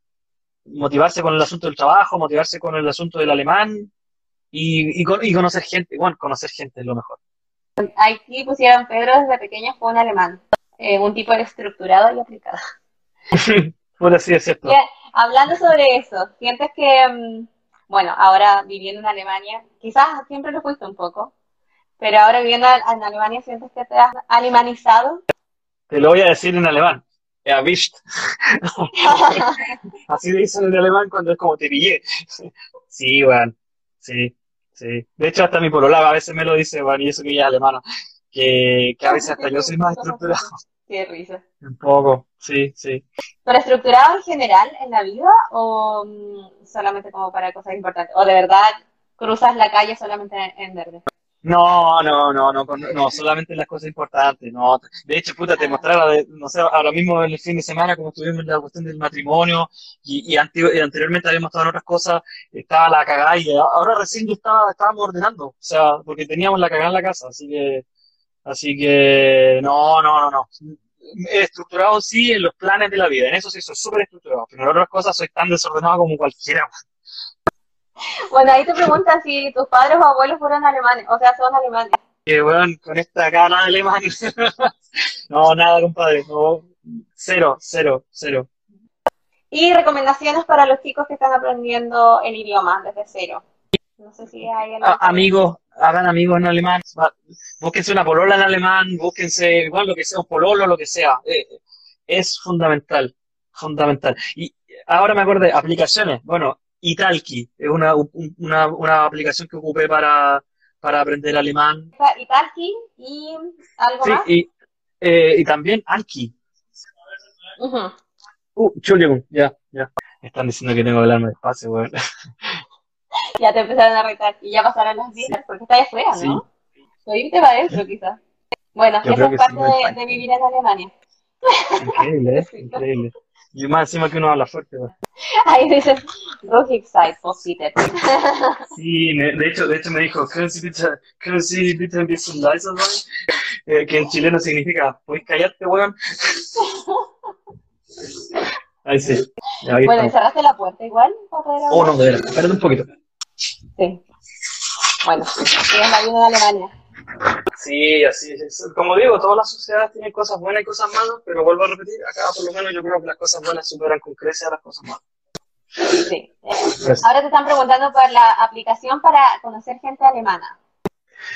motivarse con el asunto del trabajo, motivarse con el asunto del alemán, y, y, y, conocer gente, bueno, conocer gente es lo mejor. Aquí pusieron Pedro desde pequeño fue un alemán, eh, un tipo estructurado y aplicado. Por así es cierto. hablando sobre eso, sientes que, mm, bueno, ahora viviendo en Alemania, quizás siempre lo fuiste un poco, pero ahora viviendo en Alemania, ¿sientes que te has alemanizado? Te lo voy a decir en alemán. Erwischt. Así dicen en alemán cuando es como te pillé. Sí, bueno, sí. Sí, de hecho hasta mi polola a veces me lo dice, bueno, y eso que ella es alemana, que, que a veces hasta yo soy más estructurado. Qué risa. Un poco, sí, sí. ¿Pero estructurado en general en la vida o mm, solamente como para cosas importantes? ¿O de verdad cruzas la calle solamente en verde? No, no, no, no, no, solamente las cosas importantes, no. De hecho, puta, te mostraba, no sé, ahora mismo en el fin de semana, como estuvimos en la cuestión del matrimonio, y, y, anteriormente habíamos estado en otras cosas, estaba la cagada, y ahora recién yo estaba, estábamos ordenando, o sea, porque teníamos la cagada en la casa, así que, así que, no, no, no, no. Estructurado sí en los planes de la vida, en eso sí soy súper estructurado, pero en otras cosas soy tan desordenado como cualquiera. Bueno, ahí te preguntan si tus padres o abuelos fueron alemanes, o sea, son alemanes. Que bueno, con esta cara de alemán. no, nada, compadre. No, cero, cero, cero. Y recomendaciones para los chicos que están aprendiendo el idioma desde cero. No sé si hay amigos, hagan amigos en alemán. Búsquense una polola en alemán, búsquense igual lo que sea, un pololo, lo que sea. Eh, es fundamental, fundamental. Y ahora me de aplicaciones. Bueno, Italki, es una, una, una aplicación que ocupé para, para aprender alemán. Italki y algo sí, más. Y, eh, y también Alki. Uh -huh. Uh, ya, ya. Están diciendo que tengo que hablarme despacio, weón. ya te empezaron a retar y ya pasaron las días, porque está allá afuera, ¿no? Sí. O irte para adentro, quizás. Bueno, Yo eso es parte sí, de, de, vivir en Alemania. Increíble, ¿eh? Increíble. Y más encima que uno habla fuerte. ¿no? Ahí dices, Rückigkeit positive. Sí, me- de hecho, de hecho me dijo, können Sie bitte, können Sie bitte ein bisschen leiser sein? Eh, que en chileno significa, ¿puedes callarte, weón? Ahí sí. Ahí Bueno, ¿y estamos. cerraste la puerta igual para poder Oh, no, de verdad. Espérate un poquito. Sí. Bueno, sí, es la vida de Alemania. Sí, así es. Como digo, todas las sociedades tienen cosas buenas y cosas malas, pero vuelvo a repetir, acá por lo menos yo creo que las cosas buenas superan con creces a las cosas malas. Sí. Eh, Pues, Ahora te están preguntando por la aplicación para conocer gente alemana.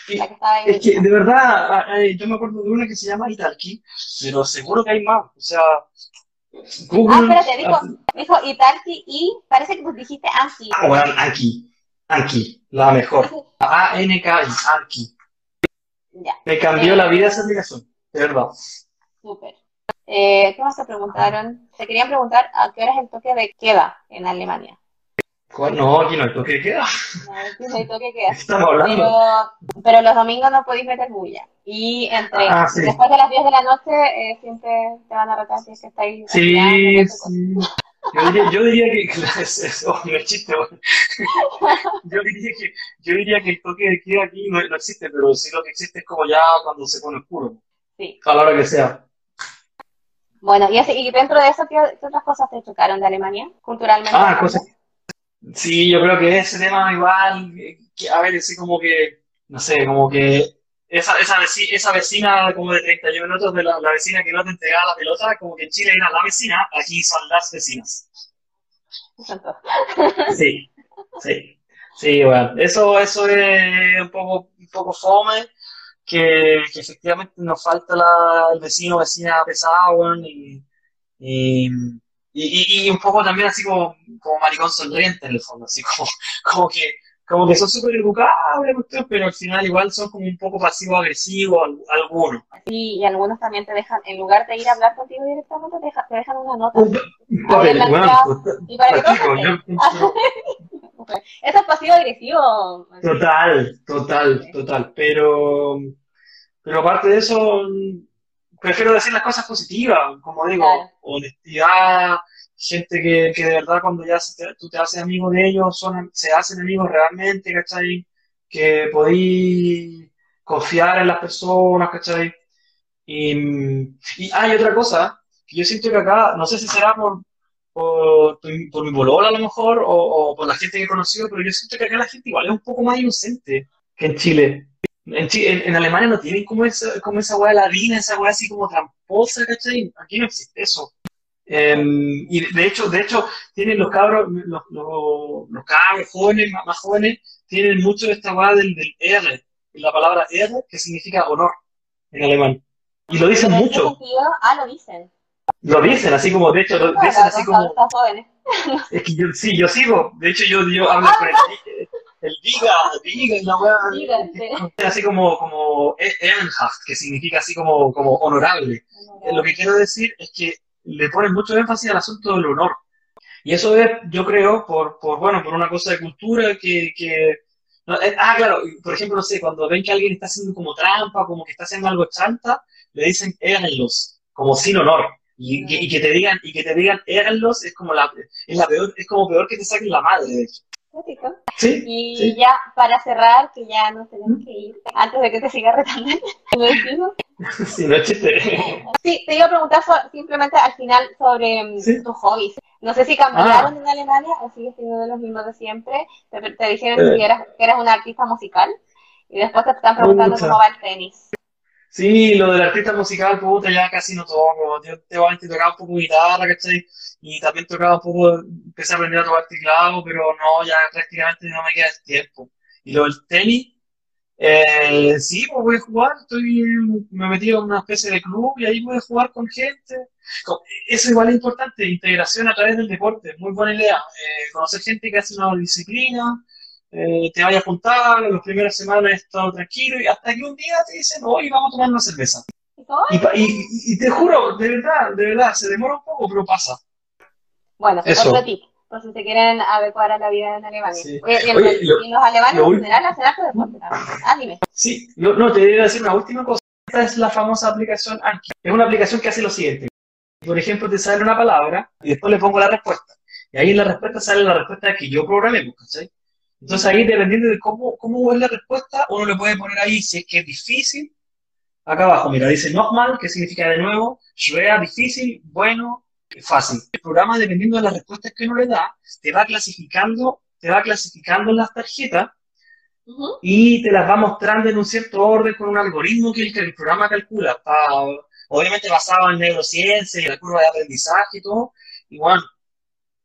y- La que estaba ahí. es que de verdad, eh, yo me acuerdo de una que se llama Italki, pero seguro que hay más. O sea, Ah, Google. espérate, dijo, dijo Italki y parece que tú dijiste Anki. Ah, bueno, Anki. Anki, la mejor. A-N-K-I, Anki. Ya, Me cambió la vida esa aplicación, de verdad. súper. Eh, ¿Qué más te preguntaron? Te querían preguntar a qué hora es el toque de queda en Alemania. ¿Cuál? No, aquí no hay toque de queda. No, aquí no hay toque de queda. Estamos hablando. Pero, pero los domingos no podéis meter bulla. Y entre Ah, sí. después de las 10 de la noche eh, siempre te van a retar si es que estáis Sí, sí. Yo diría, yo diría que, es, es- oh, no es chiste, bueno. Yo diría que, yo diría que el toque de queda aquí no, no existe, pero sí lo que existe es como ya cuando se pone oscuro, Sí. a la hora que sea. Bueno, y, así- y dentro de eso, ¿qué, qué otras cosas te chocaron de Alemania, culturalmente? Ah, cosas. Sí, yo creo que ese tema igual, eh, que, a ver, así como que, no sé, como que esa, esa, veci- esa vecina como de 31 minutos de la, la vecina que no te entregaba la pelota, como que en Chile era la vecina, aquí son las vecinas. Sí, sí, sí, bueno, eso, eso es un poco, un poco fome, que, que efectivamente nos falta la, el vecino vecina pesado, weón, y, y, y, y un poco también así como, como maricón sonriente en el fondo, así como, como que, como que son súper educables, pero al final igual son como un poco pasivo-agresivos al- algunos. Sí, y algunos también te dejan, en lugar de ir a hablar contigo directamente, te, deja- te dejan una nota. Papel, pues, Y para que Practico, se yo Eso es pasivo-agresivo. Total, total, total. Pero, pero aparte de eso, prefiero decir las cosas positivas, como digo, Claro. honestidad, gente que, que de verdad cuando ya se te- tú te haces amigo de ellos, son, se hacen amigos realmente, ¿cachai? Que podéis confiar en las personas, ¿cachai? Y, y hay otra cosa, que yo siento que acá, no sé si será por, por, mi polola a lo mejor, o, por la gente que he conocido, pero yo siento que acá la gente igual es un poco más inocente que en Chile. En, Chi- en, en Alemania no tienen como esa, como esa weá ladina, esa weá así como tramposa, ¿cachai? Aquí no existe eso. Em, y de hecho, de hecho, tienen los cabros, los, los, los cabros jóvenes, más, más jóvenes, tienen mucho esta weá del, del R, la palabra R, que significa honor en alemán. Y lo dicen ¿En qué mucho? Ah, lo dicen. lo dicen así como, de hecho, lo Ah, dicen así como, jóvenes. es que yo, sí, yo sigo, de hecho yo, yo hablo con el, el diga, diga, la weá, así como, como e- Ehrenhaft, que significa así como, como honorable. Eh, Lo que quiero decir es que le ponen mucho énfasis al asunto del honor. Y eso es, yo creo, por, por bueno, por una cosa de cultura que, que no, eh, ah, claro, por ejemplo, no sé, cuando ven que alguien está haciendo como trampa, como que está haciendo algo chanta, le dicen háganlos, como sin honor. Y, que- y que te digan, y que te digan háganlos es como la, es la peor, es como peor que te saquen la madre, de hecho. Sí, Y sí. ya para cerrar, que ya nos tenemos que ir, antes de que te siga retando, Sí, no chiste. Sí, te iba a preguntar so- simplemente al final sobre mm, Sí. tus hobbies. No sé si cambiaron en Alemania o sigues teniendo los mismos de siempre. Te, te dijeron Eh. que eras, que eras una artista musical y después te están preguntando Pucha. cómo va el tenis. Sí, lo del artista musical, puta, ya casi no toco. Yo te voy a tocaba un poco guitarra, ¿cachai? Y también tocaba un poco, empecé a aprender a tocar teclado, pero no, ya prácticamente no me queda el tiempo. Y lo del tenis, eh, sí, pues voy a jugar, estoy, me metí en una especie de club y ahí voy a jugar con gente. Eso igual es importante, integración a través del deporte, muy buena idea. Eh, conocer gente que hace una disciplina, eh, te vayas a juntar, las primeras semanas he estado tranquilo y hasta que un día te dicen, hoy vamos a tomar una cerveza. Y- y te juro, de verdad, de verdad, se demora un poco, pero pasa. Bueno, Eso. otro tip, por si se quieren adecuar a la vida en Alemania. Sí. Oye, y, el- Oye, lo- y los alemanes en general hacen harto deporte también. Ah, dime. Sí, yo, no, te a decir una última cosa. Esta es la famosa aplicación Anki. Es una aplicación que hace lo siguiente. Por ejemplo, te sale una palabra y después le pongo la respuesta. Y ahí en la respuesta sale la respuesta que yo programé, pues, ¿cachai? Entonces ahí, dependiendo de cómo, cómo es la respuesta, uno le puede poner ahí si es que es difícil. Acá abajo, mira, dice normal, que significa de nuevo, schwer, difícil, bueno, fácil. El programa, dependiendo de las respuestas que uno le da, te va clasificando, te va clasificando las tarjetas y te las va mostrando en un cierto orden con un algoritmo que el, programa calcula, obviamente basado en neurociencia y la curva de aprendizaje y todo. Y bueno,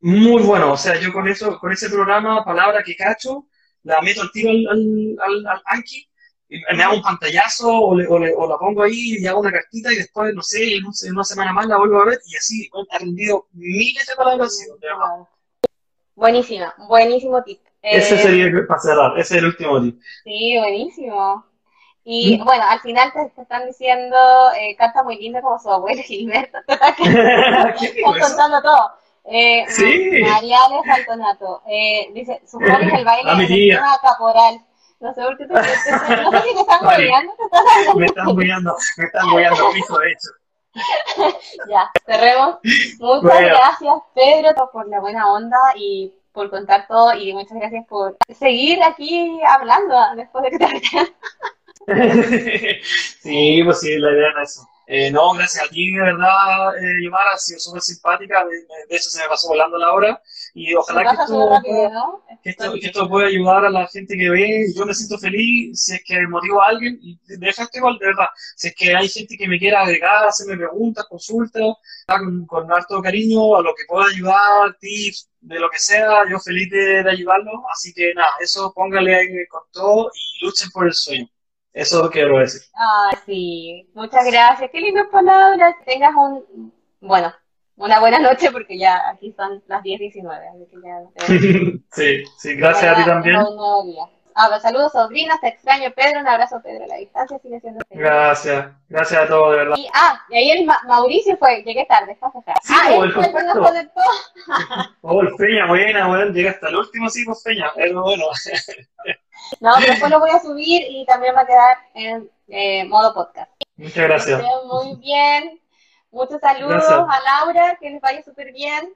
muy bueno. O sea, yo con eso, con ese programa, palabra que cacho, la meto al tiro al, al, al, Anki, me hago un pantallazo o, o, la pongo ahí y hago una cartita y después, no sé, en, una semana más la vuelvo a ver y así he aprendido miles de palabras. Buenísima, buenísimo tip. Ese eh, sería para cerrar, ese es el último tip. Sí, buenísimo. Y ¿Mm? bueno, al final te, están diciendo, eh, canta muy linda como su abuelo Gilberto. Están contando todo. Eh, sí. Mariales Altonato. Eh, dice, su es el baile de tema caporal. No sé por qué te, no sé si te están hablando. Me están moviendo, me están moviendo fijo, de hecho. ya, cerremos. Muchas gracias, Pedro, por la buena onda y por contar todo y muchas gracias por seguir aquí hablando después de que te Sí, pues sí, la idea es eso. Eh, no, gracias a ti, de verdad, eh, Yomara, ha sido súper simpática, de, hecho se me pasó volando la hora y ojalá que esto, que, esto, que esto, pueda ayudar a la gente que ve, yo me siento feliz si es que motivo a alguien, y igual, de verdad, si es que hay gente que me quiera agregar, hacerme preguntas, consultas, con, con harto cariño, a lo que pueda ayudar, tips, de lo que sea, yo feliz de, de ayudarlo, así que nada, eso póngale ahí con todo y luchen por el sueño. Eso quiero decir. Ah, sí. Muchas gracias. Qué lindas palabras. Tengas un, bueno, una buena noche porque ya aquí son las 10.19. sí, sí, gracias a ti también. Ah, pues, saludos sobrinas, te extraño Pedro, un abrazo Pedro, la distancia sigue siendo Gracias, gracias a todos, de verdad. Y, ah, y ahí el Mauricio fue, llegué tarde, estás acá. Sí, ah, él fue el nos conectó. oh, el Peña, buena, bueno, llegué hasta el último, sí, pues Peña, pero bueno. No, después lo voy a subir y también va a quedar en eh, modo podcast. Muchas gracias. Muy bien. Muchos saludos a Laura, que les vaya súper bien.